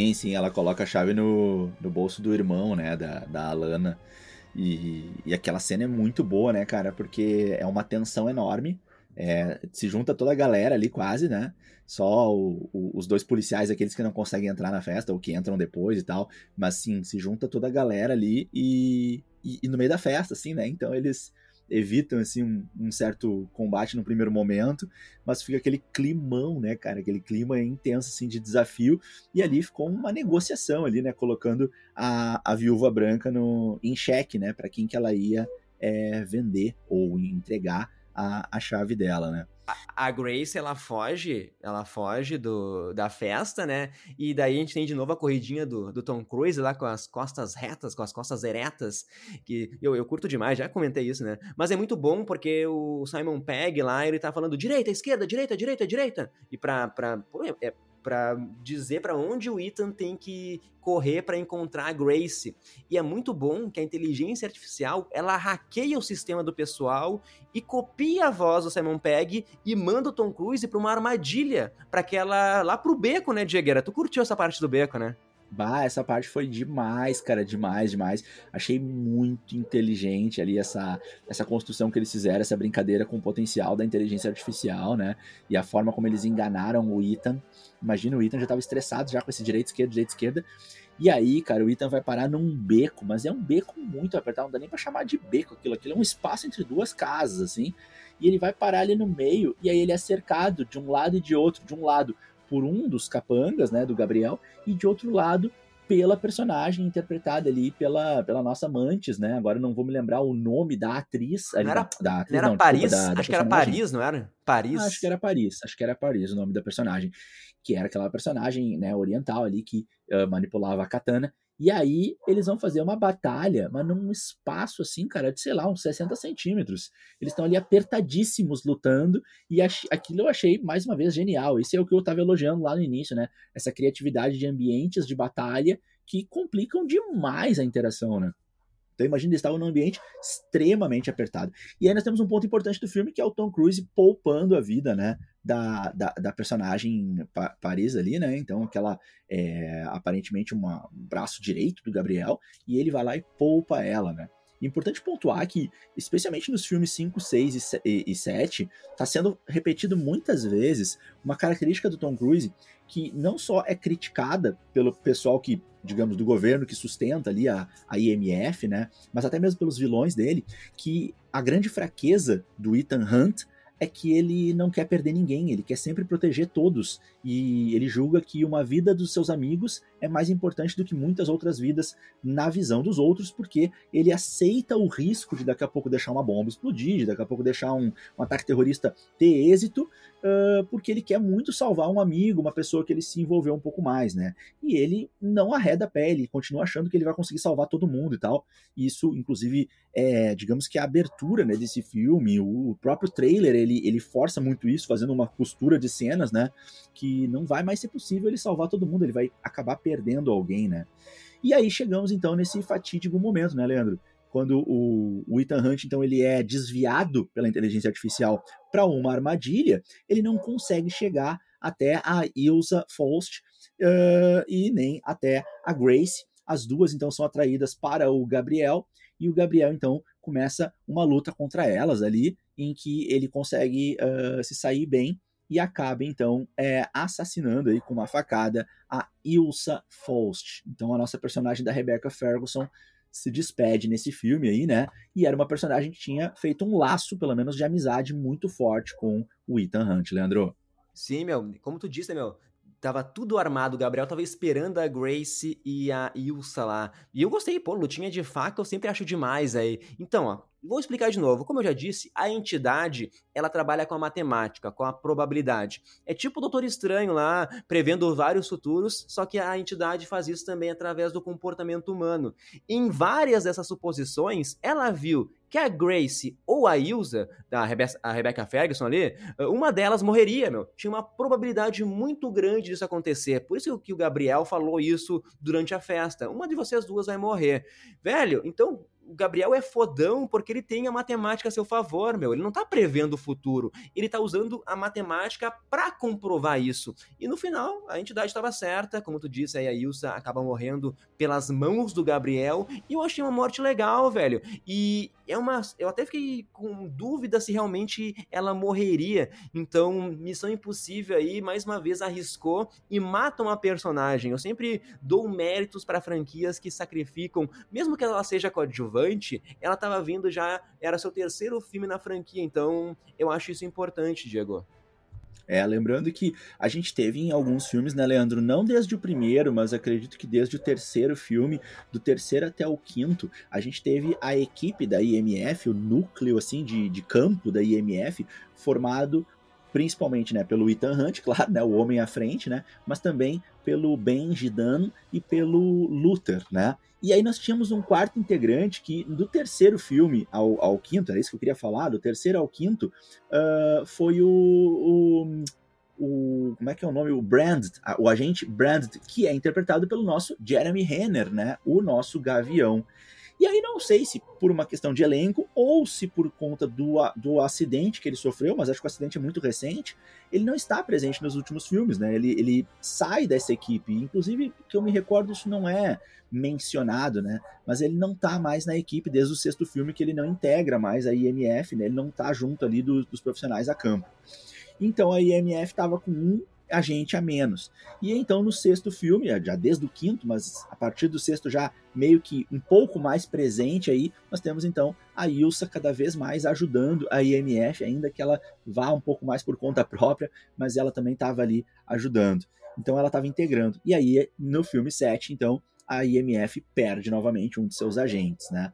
Sim, sim, ela coloca a chave no, no bolso do irmão, né, da, da Alana. E, e aquela cena é muito boa, né, cara, porque é uma tensão enorme. É, se junta toda a galera ali quase, né? Só o, o, os dois policiais, aqueles que não conseguem entrar na festa ou que entram depois e tal. Mas sim, se junta toda a galera ali e, e, e no meio da festa, assim, né? Então eles evitam assim um, um, certo combate no primeiro momento, mas fica aquele climão, né, cara, aquele clima intenso assim de desafio. E ali ficou uma negociação ali, né, colocando a, a viúva branca no em xeque, né, para quem que ela ia é, vender ou entregar a, a chave dela, né. A, Grace, ela foge, ela foge do, da festa, né? E daí a gente tem de novo a corridinha do, do Tom Cruise lá com as costas retas, com as costas eretas, que eu, eu curto demais, já comentei isso, né? Mas é muito bom porque o Simon Pegg lá, ele tá falando direita, esquerda, direita, direita, direita. E pra, pra, é, para dizer para onde o Ethan tem que correr para encontrar a Grace. E é muito bom que a inteligência artificial, ela hackeia o sistema do pessoal e copia a voz do Simon Pegg e manda o Tom Cruise para uma armadilha, para aquela lá pro beco, né, Diegueira? Tu curtiu essa parte do beco, né? Bah, essa parte foi demais, cara, demais, demais. Achei muito inteligente ali essa, essa construção que eles fizeram, essa brincadeira com o potencial da inteligência artificial, né? E a forma como eles enganaram o Ethan. Imagina, o Ethan já estava estressado já com esse direito, esquerda, direita, esquerda. E aí, cara, o Ethan vai parar num beco, mas é um beco muito apertado, não dá nem pra chamar de beco aquilo. Aquilo é um espaço entre duas casas, assim. E ele vai parar ali no meio, e aí ele é cercado de um lado e de outro. De um lado, por um dos capangas, né, do Gabriel, e de outro lado pela personagem interpretada ali pela, pela nossa Mantis, né? Agora não vou me lembrar o nome da atriz. Não era, da, da atriz, não era não, Paris? Desculpa, da, da acho que era Paris, não era? Paris. Ah, acho que era Paris, acho que era Paris o nome da personagem. Que era aquela personagem né, oriental ali que uh, manipulava a katana. E aí eles vão fazer uma batalha, mas num espaço assim, cara, de sei lá, uns 60 centímetros. Eles estão ali apertadíssimos lutando, e aquilo eu achei mais uma vez genial. Isso é o que eu estava elogiando lá no início, né? Essa criatividade de ambientes de batalha que complicam demais a interação, né? Então imagina, eles estavam num ambiente extremamente apertado. E aí nós temos um ponto importante do filme, que é o Tom Cruise poupando a vida, né, da, da, da personagem pa Paris ali, né, então aquela, é, aparentemente uma, um braço direito do Gabriel, e ele vai lá e poupa ela, né. Importante pontuar que, especialmente nos filmes 5, 6 e 7, está sendo repetido muitas vezes uma característica do Tom Cruise que não só é criticada pelo pessoal que, digamos, do governo que sustenta ali a, a IMF, né, mas até mesmo pelos vilões dele, que a grande fraqueza do Ethan Hunt é que ele não quer perder ninguém, ele quer sempre proteger todos. E ele julga que uma vida dos seus amigos é mais importante do que muitas outras vidas na visão dos outros, porque ele aceita o risco de daqui a pouco deixar uma bomba explodir, de daqui a pouco deixar um, um ataque terrorista ter êxito, uh, porque ele quer muito salvar um amigo, uma pessoa que ele se envolveu um pouco mais, né? E ele não arreda a pele, continua achando que ele vai conseguir salvar todo mundo e tal. Isso, inclusive, é, digamos que a abertura né, desse filme, o próprio trailer, ele, ele força muito isso, fazendo uma costura de cenas, né? Que não vai mais ser possível ele salvar todo mundo, ele vai acabar perdendo alguém, né? E aí chegamos então nesse fatídico momento, né, Leandro? quando o, o Ethan Hunt então ele é desviado pela inteligência artificial para uma armadilha, ele não consegue chegar até a Ilsa Faust uh, e nem até a Grace. As duas então são atraídas para o Gabriel e o Gabriel então começa uma luta contra elas ali, em que ele consegue uh, se sair bem e acaba então é, assassinando aí com uma facada a Ilsa Faust. Então a nossa personagem da Rebecca Ferguson se despede nesse filme aí, né? E era uma personagem que tinha feito um laço, pelo menos, de amizade muito forte com o Ethan Hunt, Leandro. Sim, meu, como tu disse, meu, tava tudo armado, o Gabriel tava esperando a Grace e a Ilsa lá. E eu gostei, pô, lutinha de faca eu sempre acho demais aí. Então, ó, Vou explicar de novo. Como eu já disse, a entidade ela trabalha com a matemática, com a probabilidade. É tipo o Doutor Estranho lá, prevendo vários futuros, só que a entidade faz isso também através do comportamento humano. Em várias dessas suposições, ela viu que a Grace ou a Ilsa, a, Rebe a Rebecca Ferguson ali, uma delas morreria, meu. Tinha uma probabilidade muito grande disso acontecer. Por isso que o Gabriel falou isso durante a festa. Uma de vocês duas vai morrer. Velho, então o Gabriel é fodão porque ele tem a matemática a seu favor, meu. Ele não tá prevendo o futuro. Ele tá usando a matemática para comprovar isso. E no final, a entidade estava certa. Como tu disse, aí a Ilsa acaba morrendo pelas mãos do Gabriel. E eu achei uma morte legal, velho. E é uma. Eu até fiquei com dúvida se realmente ela morreria. Então, Missão Impossível aí, mais uma vez, arriscou e mata uma personagem. Eu sempre dou méritos para franquias que sacrificam, mesmo que ela seja coadjuvante coadjuvante, ela estava vindo já, era seu terceiro filme na franquia, então eu acho isso importante, Diego. É, lembrando que a gente teve em alguns filmes, né, Leandro? Não desde o primeiro, mas acredito que desde o terceiro filme, do terceiro até o quinto, a gente teve a equipe da IMF, o núcleo, assim, de, de campo da IMF, formado principalmente né, pelo Ethan Hunt, claro, né, o homem à frente, né, mas também pelo Benji Dunn e pelo Luther, né? E aí nós tínhamos um quarto integrante que, do terceiro filme ao, ao quinto, era isso que eu queria falar, do terceiro ao quinto, uh, foi o, o, o, Como é que é o nome? O Brand, o agente Brand, que é interpretado pelo nosso Jeremy Renner, né? O nosso Gavião. E aí não sei se por uma questão de elenco ou se por conta do, do acidente que ele sofreu, mas acho que o acidente é muito recente, ele não está presente nos últimos filmes, né? Ele, ele sai dessa equipe. Inclusive, que eu me recordo, isso não é mencionado, né? Mas ele não tá mais na equipe desde o sexto filme que ele não integra mais a IMF, né? Ele não tá junto ali do, dos profissionais a campo. Então a IMF estava com um agente a menos. E então no sexto filme, já desde o quinto, mas a partir do sexto já meio que um pouco mais presente aí, nós temos então a Ilsa cada vez mais ajudando a IMF, ainda que ela vá um pouco mais por conta própria, mas ela também estava ali ajudando. Então ela estava integrando. E aí no filme 7, então, a IMF perde novamente um de seus agentes, né?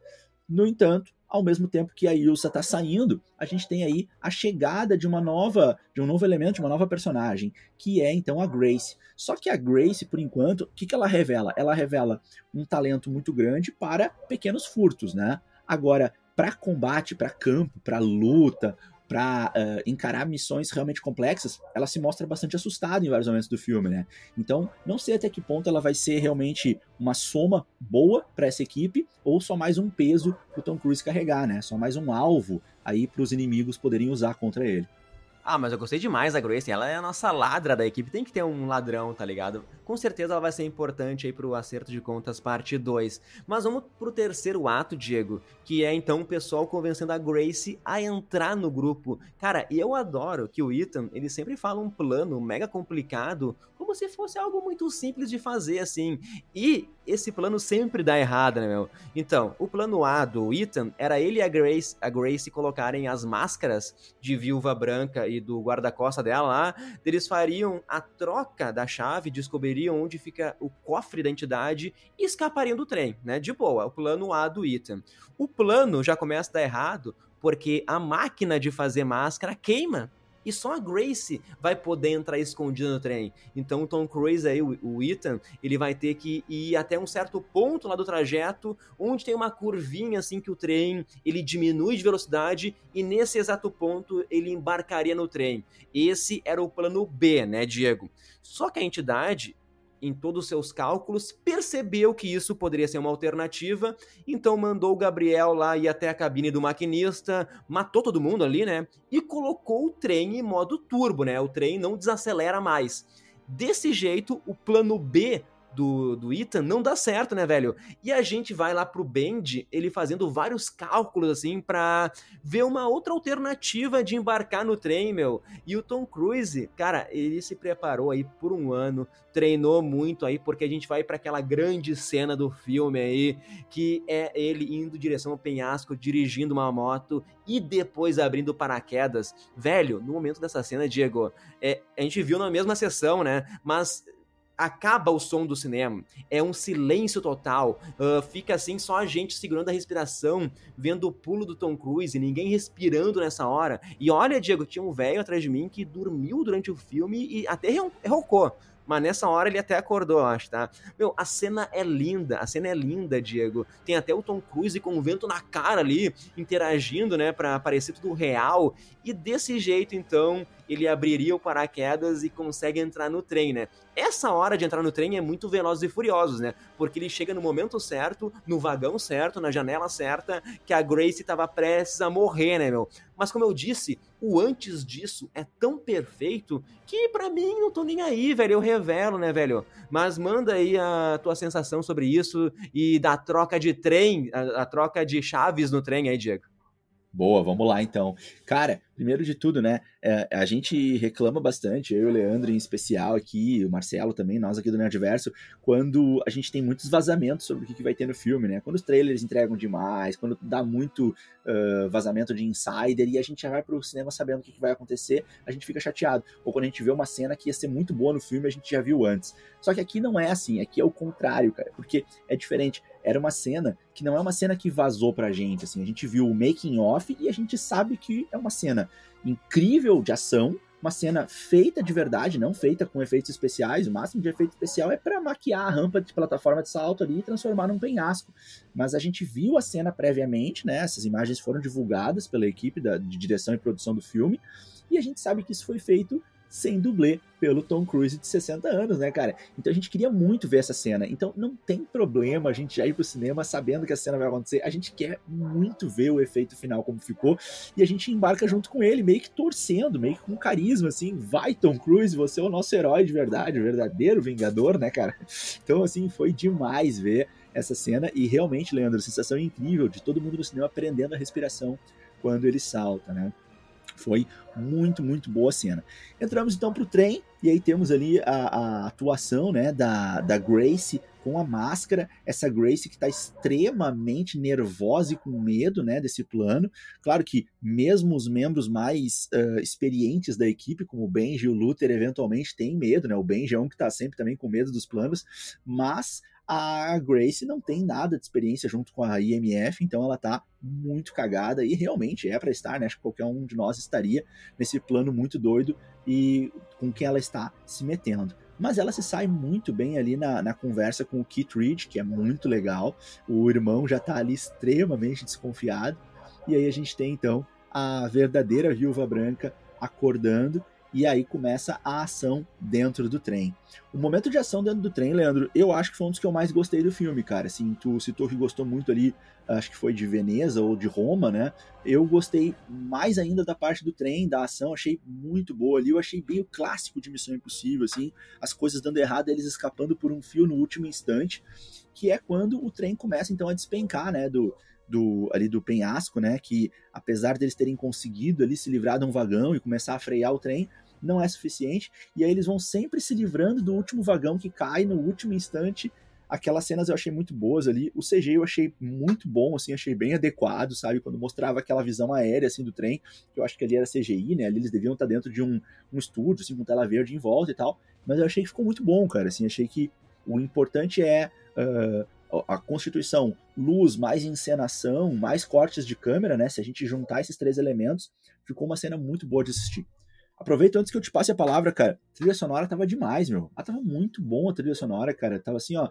No entanto, ao mesmo tempo que a Ilsa está saindo, a gente tem aí a chegada de uma nova, de um novo elemento, de uma nova personagem, que é então a Grace. Só que a Grace, por enquanto, o que, que ela revela? Ela revela um talento muito grande para pequenos furtos, né? Agora, para combate, para campo, para luta, para uh, eh, encarar missões realmente complexas, ela se mostra bastante assustada em vários momentos do filme, né? Então, não sei até que ponto ela vai ser realmente uma soma boa para essa equipe ou só mais um peso pro Tom Cruise carregar, né? Só mais um alvo aí para os inimigos poderem usar contra ele. Ah, mas eu gostei demais da Grace. Ela é a nossa ladra da equipe. Tem que ter um ladrão, tá ligado? Com certeza ela vai ser importante aí pro acerto de contas parte 2. Mas vamos pro terceiro ato, Diego, que é então o pessoal convencendo a Grace a entrar no grupo. Cara, eu adoro que o Ethan, ele sempre fala um plano mega complicado, como se fosse algo muito simples de fazer, assim. E esse plano sempre dá errado, né, meu? Então, o plano A do Ethan era ele e a Grace, a Grace colocarem as máscaras de viúva branca e do guarda-costa dela lá, eles fariam a troca da chave, descobririam onde fica o cofre da entidade e escapariam do trem, né? De boa, o plano A do Ethan. O plano já começa a dar errado porque a máquina de fazer máscara queima e só a Grace vai poder entrar escondida no trem. Então o Tom Cruise aí, o, Ethan, ele vai ter que ir até um certo ponto lá do trajeto, onde tem uma curvinha assim que o trem ele diminui de velocidade e nesse exato ponto ele embarcaria no trem. Esse era o plano B, né, Diego? Só que a entidade em todos os seus cálculos, percebeu que isso poderia ser uma alternativa, então mandou o Gabriel lá ir até a cabine do maquinista, matou todo mundo ali, né? E colocou o trem em modo turbo, né? O trem não desacelera mais. Desse jeito, o plano B do, do Ethan não dá certo, né, velho? E a gente vai lá pro Bend, ele fazendo vários cálculos, assim, pra ver uma outra alternativa de embarcar no trem, meu. E o Tom Cruise, cara, ele se preparou aí por um ano, treinou muito aí, porque a gente vai para aquela grande cena do filme aí, que é ele indo em direção ao penhasco, dirigindo uma moto e depois abrindo paraquedas. Velho, no momento dessa cena, Diego, é, a gente viu na mesma sessão, né? Mas acaba o som do cinema, é um silêncio total, uh, fica assim só a gente segurando a respiração, vendo o pulo do Tom Cruise, ninguém respirando nessa hora. E olha, Diego, tinha um velho atrás de mim que dormiu durante o filme e até roncou. Mas nessa hora ele até acordou, acho, tá? Meu, a cena é linda, a cena é linda, Diego. Tem até o Tom Cruise com o vento na cara ali, interagindo, né, pra parecer tudo real. E desse jeito, então, ele abriria o paraquedas e consegue entrar no trem, né? Essa hora de entrar no trem é muito Velozes e Furiosos, né? Porque ele chega no momento certo, no vagão certo, na janela certa, que a Grace estava prestes a morrer, né, meu? Mas como eu disse, o antes disso é tão perfeito que para mim não tô nem aí, velho. Eu revelo, né, velho? Mas manda aí a tua sensação sobre isso e da troca de trem, a, a troca de chaves no trem aí, Diego. Boa, vamos lá então. Cara, primeiro de tudo, né? É, a gente reclama bastante, eu e o Leandro em especial aqui, o Marcelo também, nós aqui do Nerdverso, quando a gente tem muitos vazamentos sobre o que, vai ter no filme, né? Quando os trailers entregam demais, quando dá muito uh, vazamento de insider e a gente já vai pro cinema sabendo o que, que vai acontecer, a gente fica chateado. Ou quando a gente vê uma cena que ia ser muito boa no filme, a gente já viu antes. Só que aqui não é assim, aqui é o contrário, cara, porque é diferente era uma cena que não é uma cena que vazou pra gente, assim, a gente viu o making off e a gente sabe que é uma cena incrível de ação, uma cena feita de verdade, não feita com efeitos especiais. O máximo de efeito especial é para maquiar a rampa de plataforma de salto ali e transformar num penhasco. Mas a gente viu a cena previamente, né? Essas imagens foram divulgadas pela equipe da, de direção e produção do filme. E a gente sabe que isso foi feito sem dublê pelo Tom Cruise de 60 anos, né, cara? Então a gente queria muito ver essa cena. Então não tem problema a gente já ir pro cinema sabendo que a cena vai acontecer. A gente quer muito ver o efeito final como ficou e a gente embarca junto com ele, meio que torcendo, meio que com carisma, assim. Vai, Tom Cruise, você é o nosso herói de verdade, o verdadeiro Vingador, né, cara? Então, assim, foi demais ver essa cena e realmente, Leandro, sensação incrível de todo mundo no cinema aprendendo a respiração quando ele salta, né? Foi muito, muito boa a cena. Entramos então pro trem, e aí temos ali a, a atuação né, da, da Grace com a máscara, essa Grace que está extremamente nervosa e com medo né, desse plano. Claro que mesmo os membros mais uh, experientes da equipe, como o Benji e o Luther, eventualmente têm medo, né? O Benji é um que está sempre também com medo dos planos, mas a Grace não tem nada de experiência junto com a IMF, então ela tá muito cagada e realmente é para estar, né? Acho que qualquer um de nós estaria nesse plano muito doido e com quem ela está se metendo. Mas ela se sai muito bem ali na, na conversa com o Keith Reed, que é muito legal. O irmão já tá ali extremamente desconfiado. E aí a gente tem então a verdadeira viúva branca acordando e aí começa a ação dentro do trem. O momento de ação dentro do trem, Leandro, eu acho que foi um dos que eu mais gostei do filme, cara. Assim, tu citou que gostou muito ali, acho que foi de Veneza ou de Roma, né? Eu gostei mais ainda da parte do trem, da ação, achei muito boa ali. Eu achei bem o clássico de Missão Impossível, assim, as coisas dando errado, eles escapando por um fio no último instante, que é quando o trem começa então a despencar, né, do, do ali do penhasco, né, que apesar deles terem conseguido ali se livrar de um vagão e começar a frear o trem, não é suficiente, e aí eles vão sempre se livrando do último vagão que cai no último instante. Aquelas cenas eu achei muito boas ali. O CG eu achei muito bom, assim, achei bem adequado, sabe? Quando mostrava aquela visão aérea, assim, do trem, que eu acho que ali era CGI, né? Ali eles deviam estar dentro de um, um estúdio, assim, com tela verde em volta e tal. Mas eu achei que ficou muito bom, cara, assim, achei que o importante é uh, a constituição, luz, mais encenação, mais cortes de câmera, né? Se a gente juntar esses três elementos, ficou uma cena muito boa de assistir. Aproveita antes que eu te passe a palavra, cara. A trilha sonora tava demais, meu. Ela tava muito bom a trilha sonora, cara. Tava assim, ó,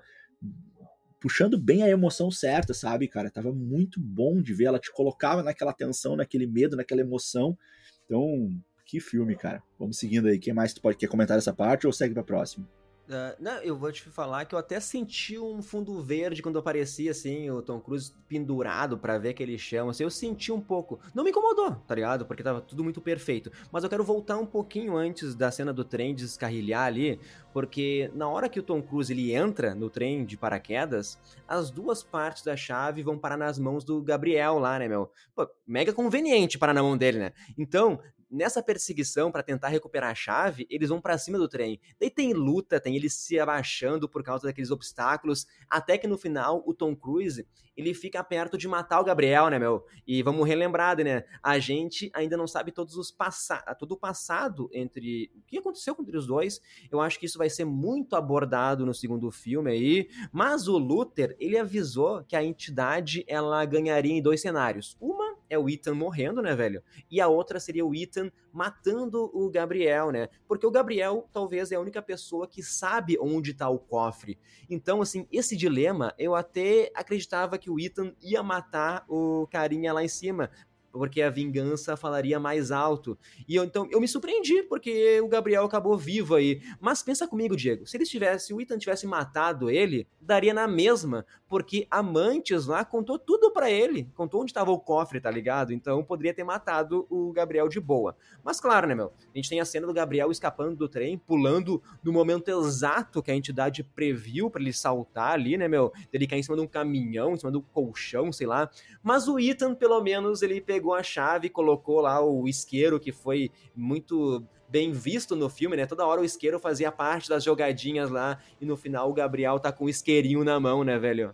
puxando bem a emoção certa, sabe, cara? Tava muito bom de ver. Ela te colocava naquela tensão, naquele medo, naquela emoção. Então, que filme, cara. Vamos seguindo aí. Quem mais tu pode quer comentar essa parte ou segue pra próxima? Uh, não, eu vou te falar que eu até senti um fundo verde quando aparecia, assim, o Tom Cruise pendurado para ver aquele chão, assim, eu senti um pouco. Não me incomodou, tá ligado? Porque tava tudo muito perfeito. Mas eu quero voltar um pouquinho antes da cena do trem descarrilhar ali, porque na hora que o Tom Cruise ele entra no trem de paraquedas, as duas partes da chave vão parar nas mãos do Gabriel lá, né, meu? Pô, mega conveniente parar na mão dele, né? Então, nessa perseguição para tentar recuperar a chave, eles vão para cima do trem. Daí tem luta, tem eles se abaixando por causa daqueles obstáculos, até que no final o Tom Cruise, ele fica perto de matar o Gabriel, né, meu? E vamos relembrar, né? A gente ainda não sabe todos os passados, todo o passado entre o que aconteceu entre os dois. Eu acho que isso vai ser muito abordado no segundo filme aí, mas o Luther, ele avisou que a entidade ela ganharia em dois cenários. Uma é o Ethan morrendo, né, velho? E a outra seria o Ethan matando o Gabriel, né? Porque o Gabriel talvez é a única pessoa que sabe onde tá o cofre. Então, assim, esse dilema, eu até acreditava que o Ethan ia matar o carinha lá em cima, porque a vingança falaria mais alto. E eu, então eu me surpreendi, porque o Gabriel acabou vivo aí. Mas pensa comigo, Diego, se eles tivessem, o Ethan tivesse matado ele, daria na mesma, porque Amantes lá contou tudo para ele, contou onde estava o cofre, tá ligado? Então poderia ter matado o Gabriel de boa. Mas claro, né, meu? A gente tem a cena do Gabriel escapando do trem, pulando no momento exato que a entidade previu para ele saltar ali, né, meu? Ele cair em cima de um caminhão, em cima do colchão, sei lá. Mas o Ethan, pelo menos, ele pegou a chave, colocou lá o isqueiro, que foi muito bem visto no filme, né? Toda hora o isqueiro fazia parte das jogadinhas lá e no final o Gabriel tá com o isqueirinho na mão, né, velho?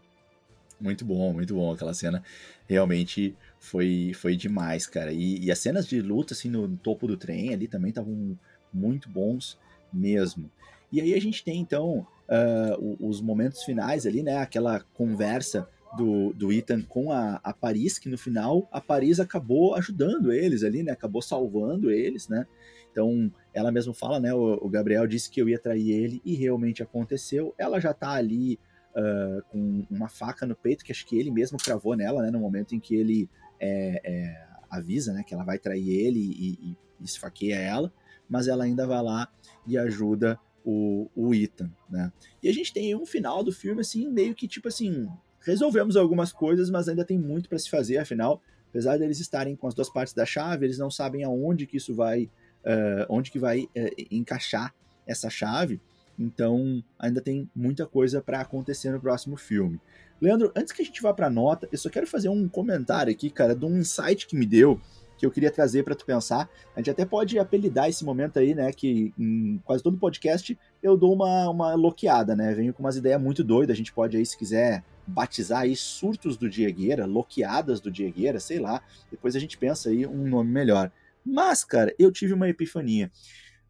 Muito bom, muito bom. Aquela cena realmente foi, foi demais, cara. E, e as cenas de luta, assim, no, no topo do trem ali também estavam muito bons mesmo. E aí a gente tem, então, uh, os momentos finais ali, né? Aquela conversa do, do Ethan com a, a Paris, que no final a Paris acabou ajudando eles ali, né? Acabou salvando eles, né? Então, ela mesma fala, né? O, o Gabriel disse que eu ia trair ele e realmente aconteceu. Ela já tá ali uh, com uma faca no peito, que acho que ele mesmo cravou nela, né? No momento em que ele é, é, avisa, né? Que ela vai trair ele e, e, e esfaqueia ela, mas ela ainda vai lá e ajuda o, o Ethan, né? E a gente tem um final do filme, assim, meio que tipo assim, resolvemos algumas coisas, mas ainda tem muito para se fazer, afinal, apesar deles estarem com as duas partes da chave, eles não sabem aonde que isso vai, uh, onde que vai uh, encaixar essa chave, então ainda tem muita coisa para acontecer no próximo filme. Leandro, antes que a gente vá para nota, eu só quero fazer um comentário aqui, cara, de um insight que me deu que eu queria trazer para tu pensar. A gente até pode apelidar esse momento aí, né? Que em quase todo podcast eu dou uma, uma loqueada, né? Venho com umas ideias muito doidas. A gente pode aí, se quiser, batizar aí surtos do Diegueira, loqueadas do Diegueira, sei lá. Depois a gente pensa aí um nome melhor. Mas, cara, eu tive uma epifania.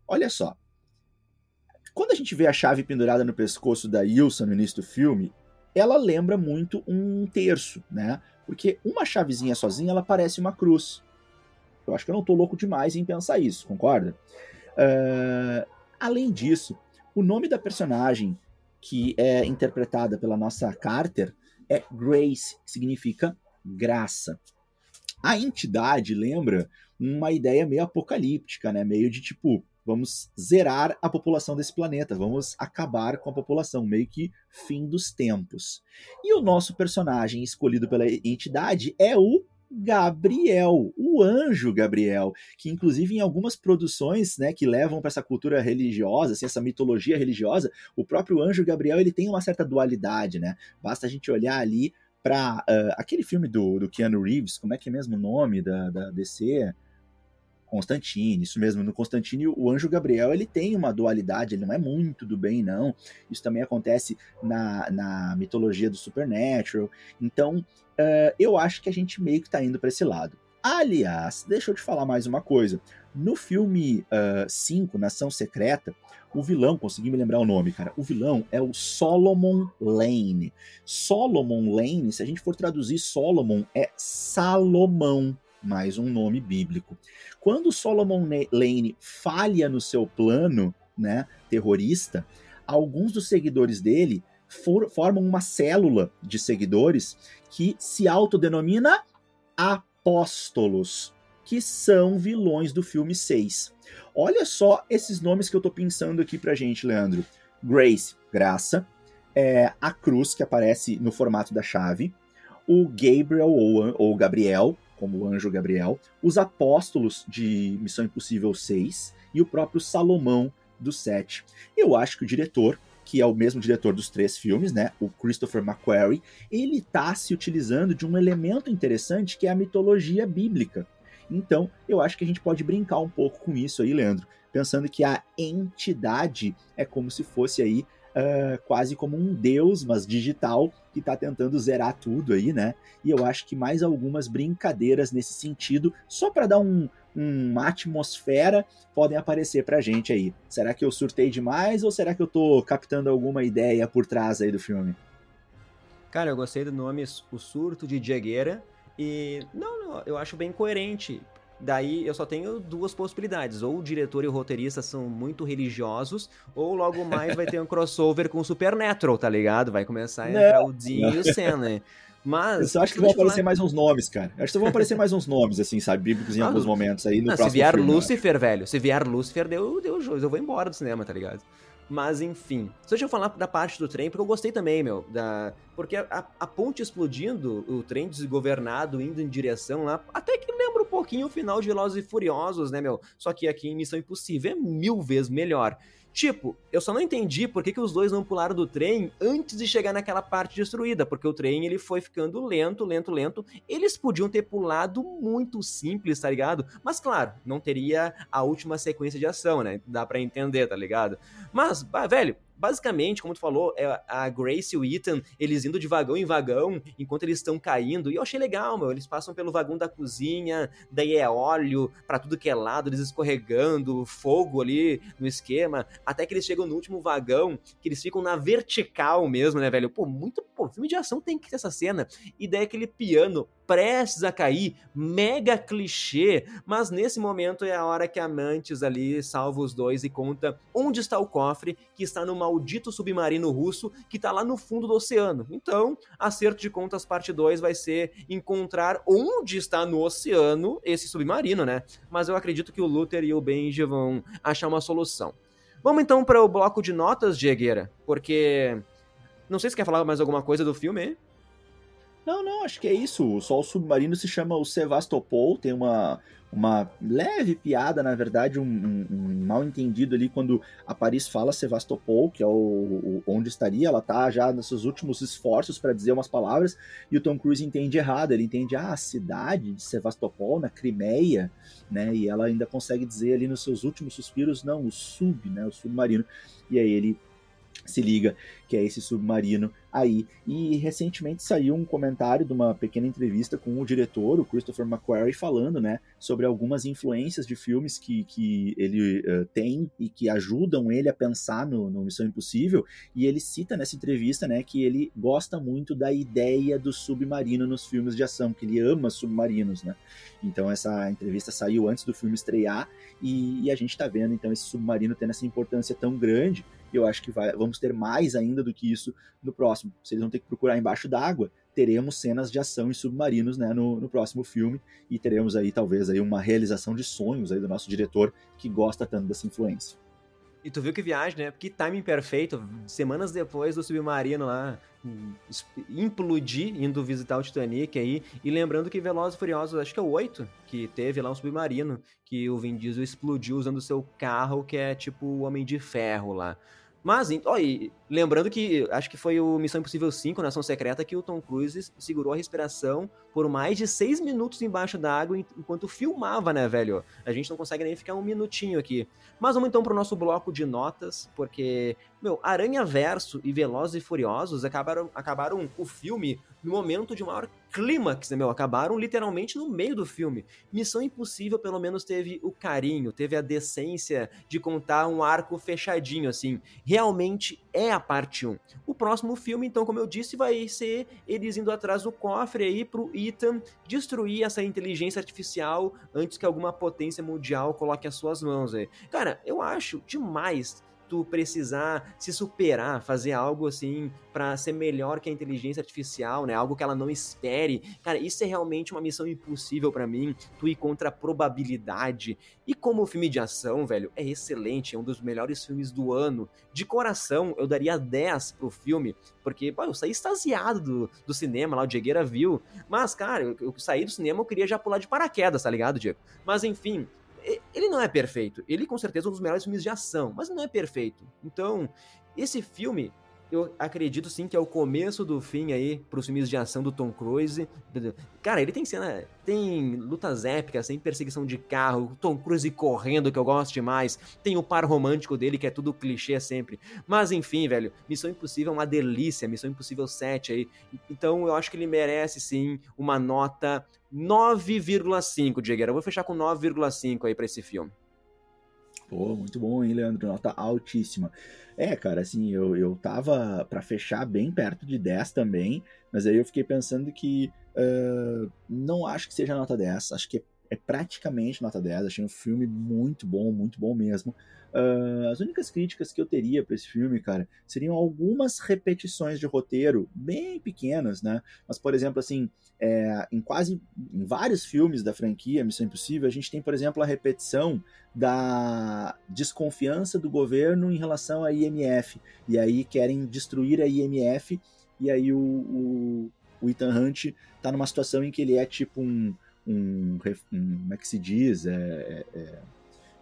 Olha só. Quando a gente vê a chave pendurada no pescoço da Ilsa no início do filme, ela lembra muito um terço, né? Porque uma chavezinha sozinha, ela parece uma cruz. Eu acho que eu não tô louco demais em pensar isso, concorda? Uh, além disso, o nome da personagem que é interpretada pela nossa Carter é Grace, significa graça. A entidade lembra uma ideia meio apocalíptica, né? Meio de tipo, vamos zerar a população desse planeta, vamos acabar com a população, meio que fim dos tempos. E o nosso personagem escolhido pela entidade é o Gabriel, o anjo Gabriel, que inclusive em algumas produções, né, que levam para essa cultura religiosa, assim, essa mitologia religiosa, o próprio anjo Gabriel ele tem uma certa dualidade, né? Basta a gente olhar ali para uh, ah, aquele filme do, do Keanu Reeves, como é que é mesmo o nome da, da DC? Constantine, isso mesmo, no Constantine o anjo Gabriel ele tem uma dualidade, ele não é muito do bem, não. Isso também acontece na, na mitologia do Supernatural. Então, uh, eu acho que a gente meio que tá indo para esse lado. Aliás, deixa eu te falar mais uma coisa. No filme 5, uh, Nação Secreta, o vilão, consegui me lembrar o nome, cara. O vilão é o Solomon Lane. Solomon Lane, se a gente for traduzir Solomon, é Salomão mais um nome bíblico. Quando Solomon Lane falha no seu plano, né, terrorista, alguns dos seguidores dele for, formam uma célula de seguidores que se autodenomina apóstolos, que são vilões do filme 6. Olha só esses nomes que eu tô pensando aqui pra gente, Leandro. Grace, graça, é, a cruz que aparece no formato da chave, o Gabriel ou, ou Gabriel, como o anjo Gabriel, os apóstolos de Missão Impossível 6 e o próprio Salomão do 7. Eu acho que o diretor, que é o mesmo diretor dos três filmes, né, o Christopher McQuarrie, ele está se utilizando de um elemento interessante que é a mitologia bíblica. Então, eu acho que a gente pode brincar um pouco com isso aí, Leandro, pensando que a entidade é como se fosse aí uh, quase como um deus, mas digital, que está tentando zerar tudo aí, né? E eu acho que mais algumas brincadeiras nesse sentido, só para dar um, uma atmosfera, podem aparecer pra gente aí. Será que eu surtei demais ou será que eu tô captando alguma ideia por trás aí do filme? Cara, eu gostei do nome O Surto de Diegueira. E não, não, eu acho bem coerente. Daí eu só tenho duas possibilidades. Ou o diretor e o roteirista são muito religiosos, ou logo mais vai ter um crossover com o Supernatural, tá ligado? Vai começar a entrar não, o Dean e o Sam, né? Mas. Eu acho que vão aparecer falar... mais uns nomes, cara. Eu acho que vão aparecer mais uns nomes, assim, sabe? Bíblicos em ah, alguns momentos aí no não, próximo Se vier filme, Lucifer, velho. Se vier Lucifer, deu, deu eu vou embora do cinema, tá ligado? Mas enfim. Só deixa eu falar da parte do trem, porque eu gostei também, meu. Da... Porque a, a ponte explodindo, o trem desgovernado indo em direção lá, até que lembra um pouquinho o final de Velozes e Furiosos, né, meu? Só que aqui em Missão Impossível é mil vezes melhor. Tipo, eu só não entendi por que, que os dois não pularam do trem antes de chegar naquela parte destruída, porque o trem ele foi ficando lento, lento, lento. Eles podiam ter pulado muito simples, tá ligado? Mas claro, não teria a última sequência de ação, né? Dá para entender, tá ligado? Mas, velho, basicamente, como tu falou, é a Grace e o Ethan, eles indo de vagão em vagão enquanto eles estão caindo. E eu achei legal, meu. Eles passam pelo vagão da cozinha, daí é óleo para tudo que é lado, eles escorregando, fogo ali no esquema, até que eles chegam no último vagão, que eles ficam na vertical mesmo, né, velho? Pô, muito, pô, filme de ação tem que ter essa cena. E daí aquele piano prestes a cair, mega clichê, mas nesse momento é a hora que a Mantis ali salva os dois e conta onde está o cofre, que está no maldito submarino russo, que está lá no fundo do oceano. Então, acerto de contas parte 2 vai ser encontrar onde está no oceano esse submarino, né? Mas eu acredito que o Luther e o Benji vão achar uma solução. Vamos então para o bloco de notas, Diegueira, porque não sei se quer falar mais alguma coisa do filme, hein? Não, não, acho que é isso. Só o submarino se chama o Sevastopol, tem uma, uma leve piada, na verdade, um, um, um mal entendido ali quando a Paris fala Sevastopol, que é o, o, onde estaria, ela tá já nos seus últimos esforços para dizer umas palavras, e o Tom Cruise entende errado, ele entende ah, a cidade de Sevastopol, na Crimeia, né, e ela ainda consegue dizer ali nos seus últimos suspiros, não, o sub, né, o submarino, e aí ele se liga que é esse submarino aí. E recentemente saiu um comentário de uma pequena entrevista com o diretor, o Christopher McQuarrie, falando, né, sobre algumas influências de filmes que, que ele uh, tem e que ajudam ele a pensar no, no, Missão Impossível. E ele cita nessa entrevista, né, que ele gosta muito da ideia do submarino nos filmes de ação, que ele ama submarinos, né. Então essa entrevista saiu antes do filme estrear e, e a gente está vendo então esse submarino tendo essa importância tão grande e eu acho que vai, vamos ter mais ainda do que isso no próximo. Se eles vão ter que procurar embaixo d'água, teremos cenas de ação em submarinos né, no, no, próximo filme e teremos aí talvez aí uma realização de sonhos aí do nosso diretor que gosta tanto dessa influência. E tu viu que viagem, né? Que timing perfeito. Semanas depois do submarino lá implodir, indo visitar o Titanic aí. E lembrando que Velozes e Furiosos, acho que é o 8, que teve lá um submarino, que o Vin Diesel explodiu usando o seu carro, que é tipo o Homem de Ferro lá. Mas, ó, e lembrando que acho que foi o Missão Impossível 5, Nação Secreta, que o Tom Cruise segurou a respiração por mais de seis minutos embaixo d'água enquanto filmava, né, velho? A gente não consegue nem ficar um minutinho aqui. Mas vamos então pro nosso bloco de notas, porque, meu, Aranha Verso e Velozes e Furiosos acabaram, acabaram o filme no momento de maior clímax, né, meu? Acabaram literalmente no meio do filme. Missão Impossível, pelo menos, teve o carinho, teve a decência de contar um arco fechadinho, assim. Realmente é a parte 1. O próximo filme, então, como eu disse, vai ser eles indo atrás do cofre aí pro Ethan destruir essa inteligência artificial antes que alguma potência mundial coloque as suas mãos aí. Cara, eu acho demais tu precisar se superar, fazer algo assim para ser melhor que a inteligência artificial, né? Algo que ela não espere. Cara, isso é realmente uma missão impossível para mim. Tu ir contra a probabilidade. E como filme de ação, velho, é excelente, é um dos melhores filmes do ano. De coração, eu daria 10 pro filme, porque, pô, eu saí extasiado do, do cinema lá, o Diegueira viu. Mas, cara, eu, eu saí do cinema, eu queria já pular de paraquedas, tá ligado, Diego? Mas enfim, ele não é perfeito. Ele, com certeza, é um dos melhores filmes de ação, mas não é perfeito. Então, esse filme, eu acredito sim que é o começo do fim aí pros filmes de ação do Tom Cruise. Cara, ele tem cena, tem lutas épicas, tem perseguição de carro, Tom Cruise correndo, que eu gosto demais. Tem o par romântico dele, que é tudo clichê sempre. Mas enfim, velho, Missão Impossível é uma delícia, Missão Impossível 7 aí. Então eu acho que ele merece sim uma nota 9,5, Diego. Eu vou fechar com 9,5 aí pra esse filme. Pô, muito bom, hein, Leandro? Nota altíssima. É, cara, assim, eu, eu tava para fechar bem perto de 10 também, mas aí eu fiquei pensando que uh, não acho que seja nota 10, acho que é, é praticamente nota 10. Achei um filme muito bom, muito bom mesmo. Uh, as únicas críticas que eu teria para esse filme, cara, seriam algumas repetições de roteiro bem pequenas, né? Mas, por exemplo, assim, é, em quase em vários filmes da franquia Missão Impossível, a gente tem, por exemplo, a repetição da desconfiança do governo em relação à IMF. E aí querem destruir a IMF, e aí o, o, o Ethan Hunt tá numa situação em que ele é tipo um. Um, um como é que se diz? é, é, é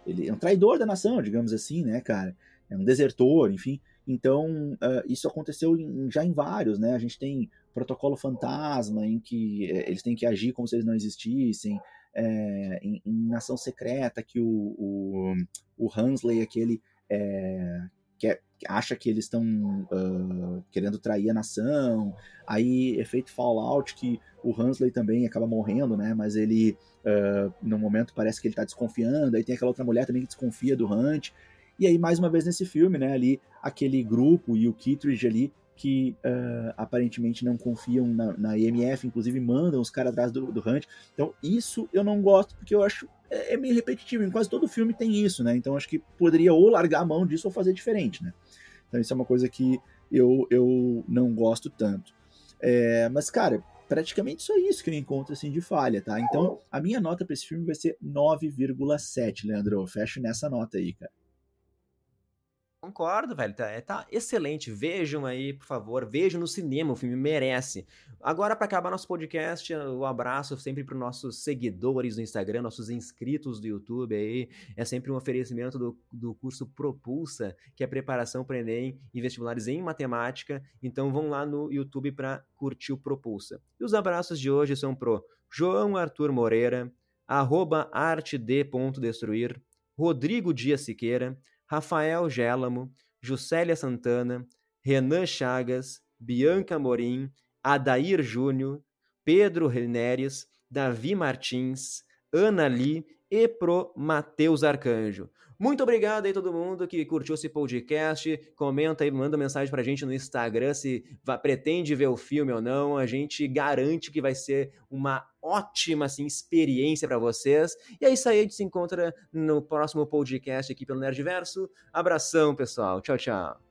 ele é um traidor da nação, digamos assim, né, cara? É um desertor, enfim. Então, uh, isso aconteceu em, já em vários, né? A gente tem protocolo fantasma, em que é, eles têm que agir como se eles não existissem. É, em, em, Nação Secreta, que o, o, o Hansley, aquele é, que é, acha que eles estão uh, querendo trair a nação. Aí, efeito Fallout, que o Hansley também acaba morrendo, né? Mas ele, uh, no momento, parece que ele tá desconfiando. Aí tem aquela outra mulher também que desconfia do Hunt. E aí, mais uma vez nesse filme, né? Ali, aquele grupo e o Kittredge ali que uh, aparentemente não confiam na, na, IMF, inclusive mandam os caras atrás do, do Hunt. Então, isso eu não gosto, porque eu acho é, é, meio repetitivo. Em quase todo filme tem isso, né? Então, acho que poderia ou largar a mão disso ou fazer diferente, né? Então, isso é uma coisa que eu, eu não gosto tanto. É, mas, cara, praticamente só isso que eu encontro assim de falha, tá? Então, a minha nota para esse filme vai ser 9,7, Leandro. Eu fecho nessa nota aí, cara. Concordo, velho. Tá, é, tá excelente. Vejam aí, por favor. Vejam no cinema. O filme merece. Agora, para acabar nosso podcast, o um abraço sempre para os nossos seguidores do Instagram, nossos inscritos do YouTube aí. É sempre um oferecimento do, do curso Propulsa, que é preparação para Enem e vestibulares em matemática. Então, vão lá no YouTube para curtir o Propulsa. E os abraços de hoje são pro João Arthur Moreira, arroba artd.destruir, Rodrigo Dias Siqueira, Rafael Gélamo, Juscelia Santana, Renan Chagas, Bianca Morim, Adair Júnior, Pedro Reneres, Davi Martins, Ana Li e pro Matheus Arcanjo. Muito obrigado aí todo mundo que curtiu esse podcast. Comenta aí, manda mensagem pra gente no Instagram se pretende ver o filme ou não. A gente garante que vai ser uma ótima assim, experiência para vocês. E é isso aí, a gente se encontra no próximo podcast aqui pelo Nerdverso. Abração, pessoal. Tchau, tchau.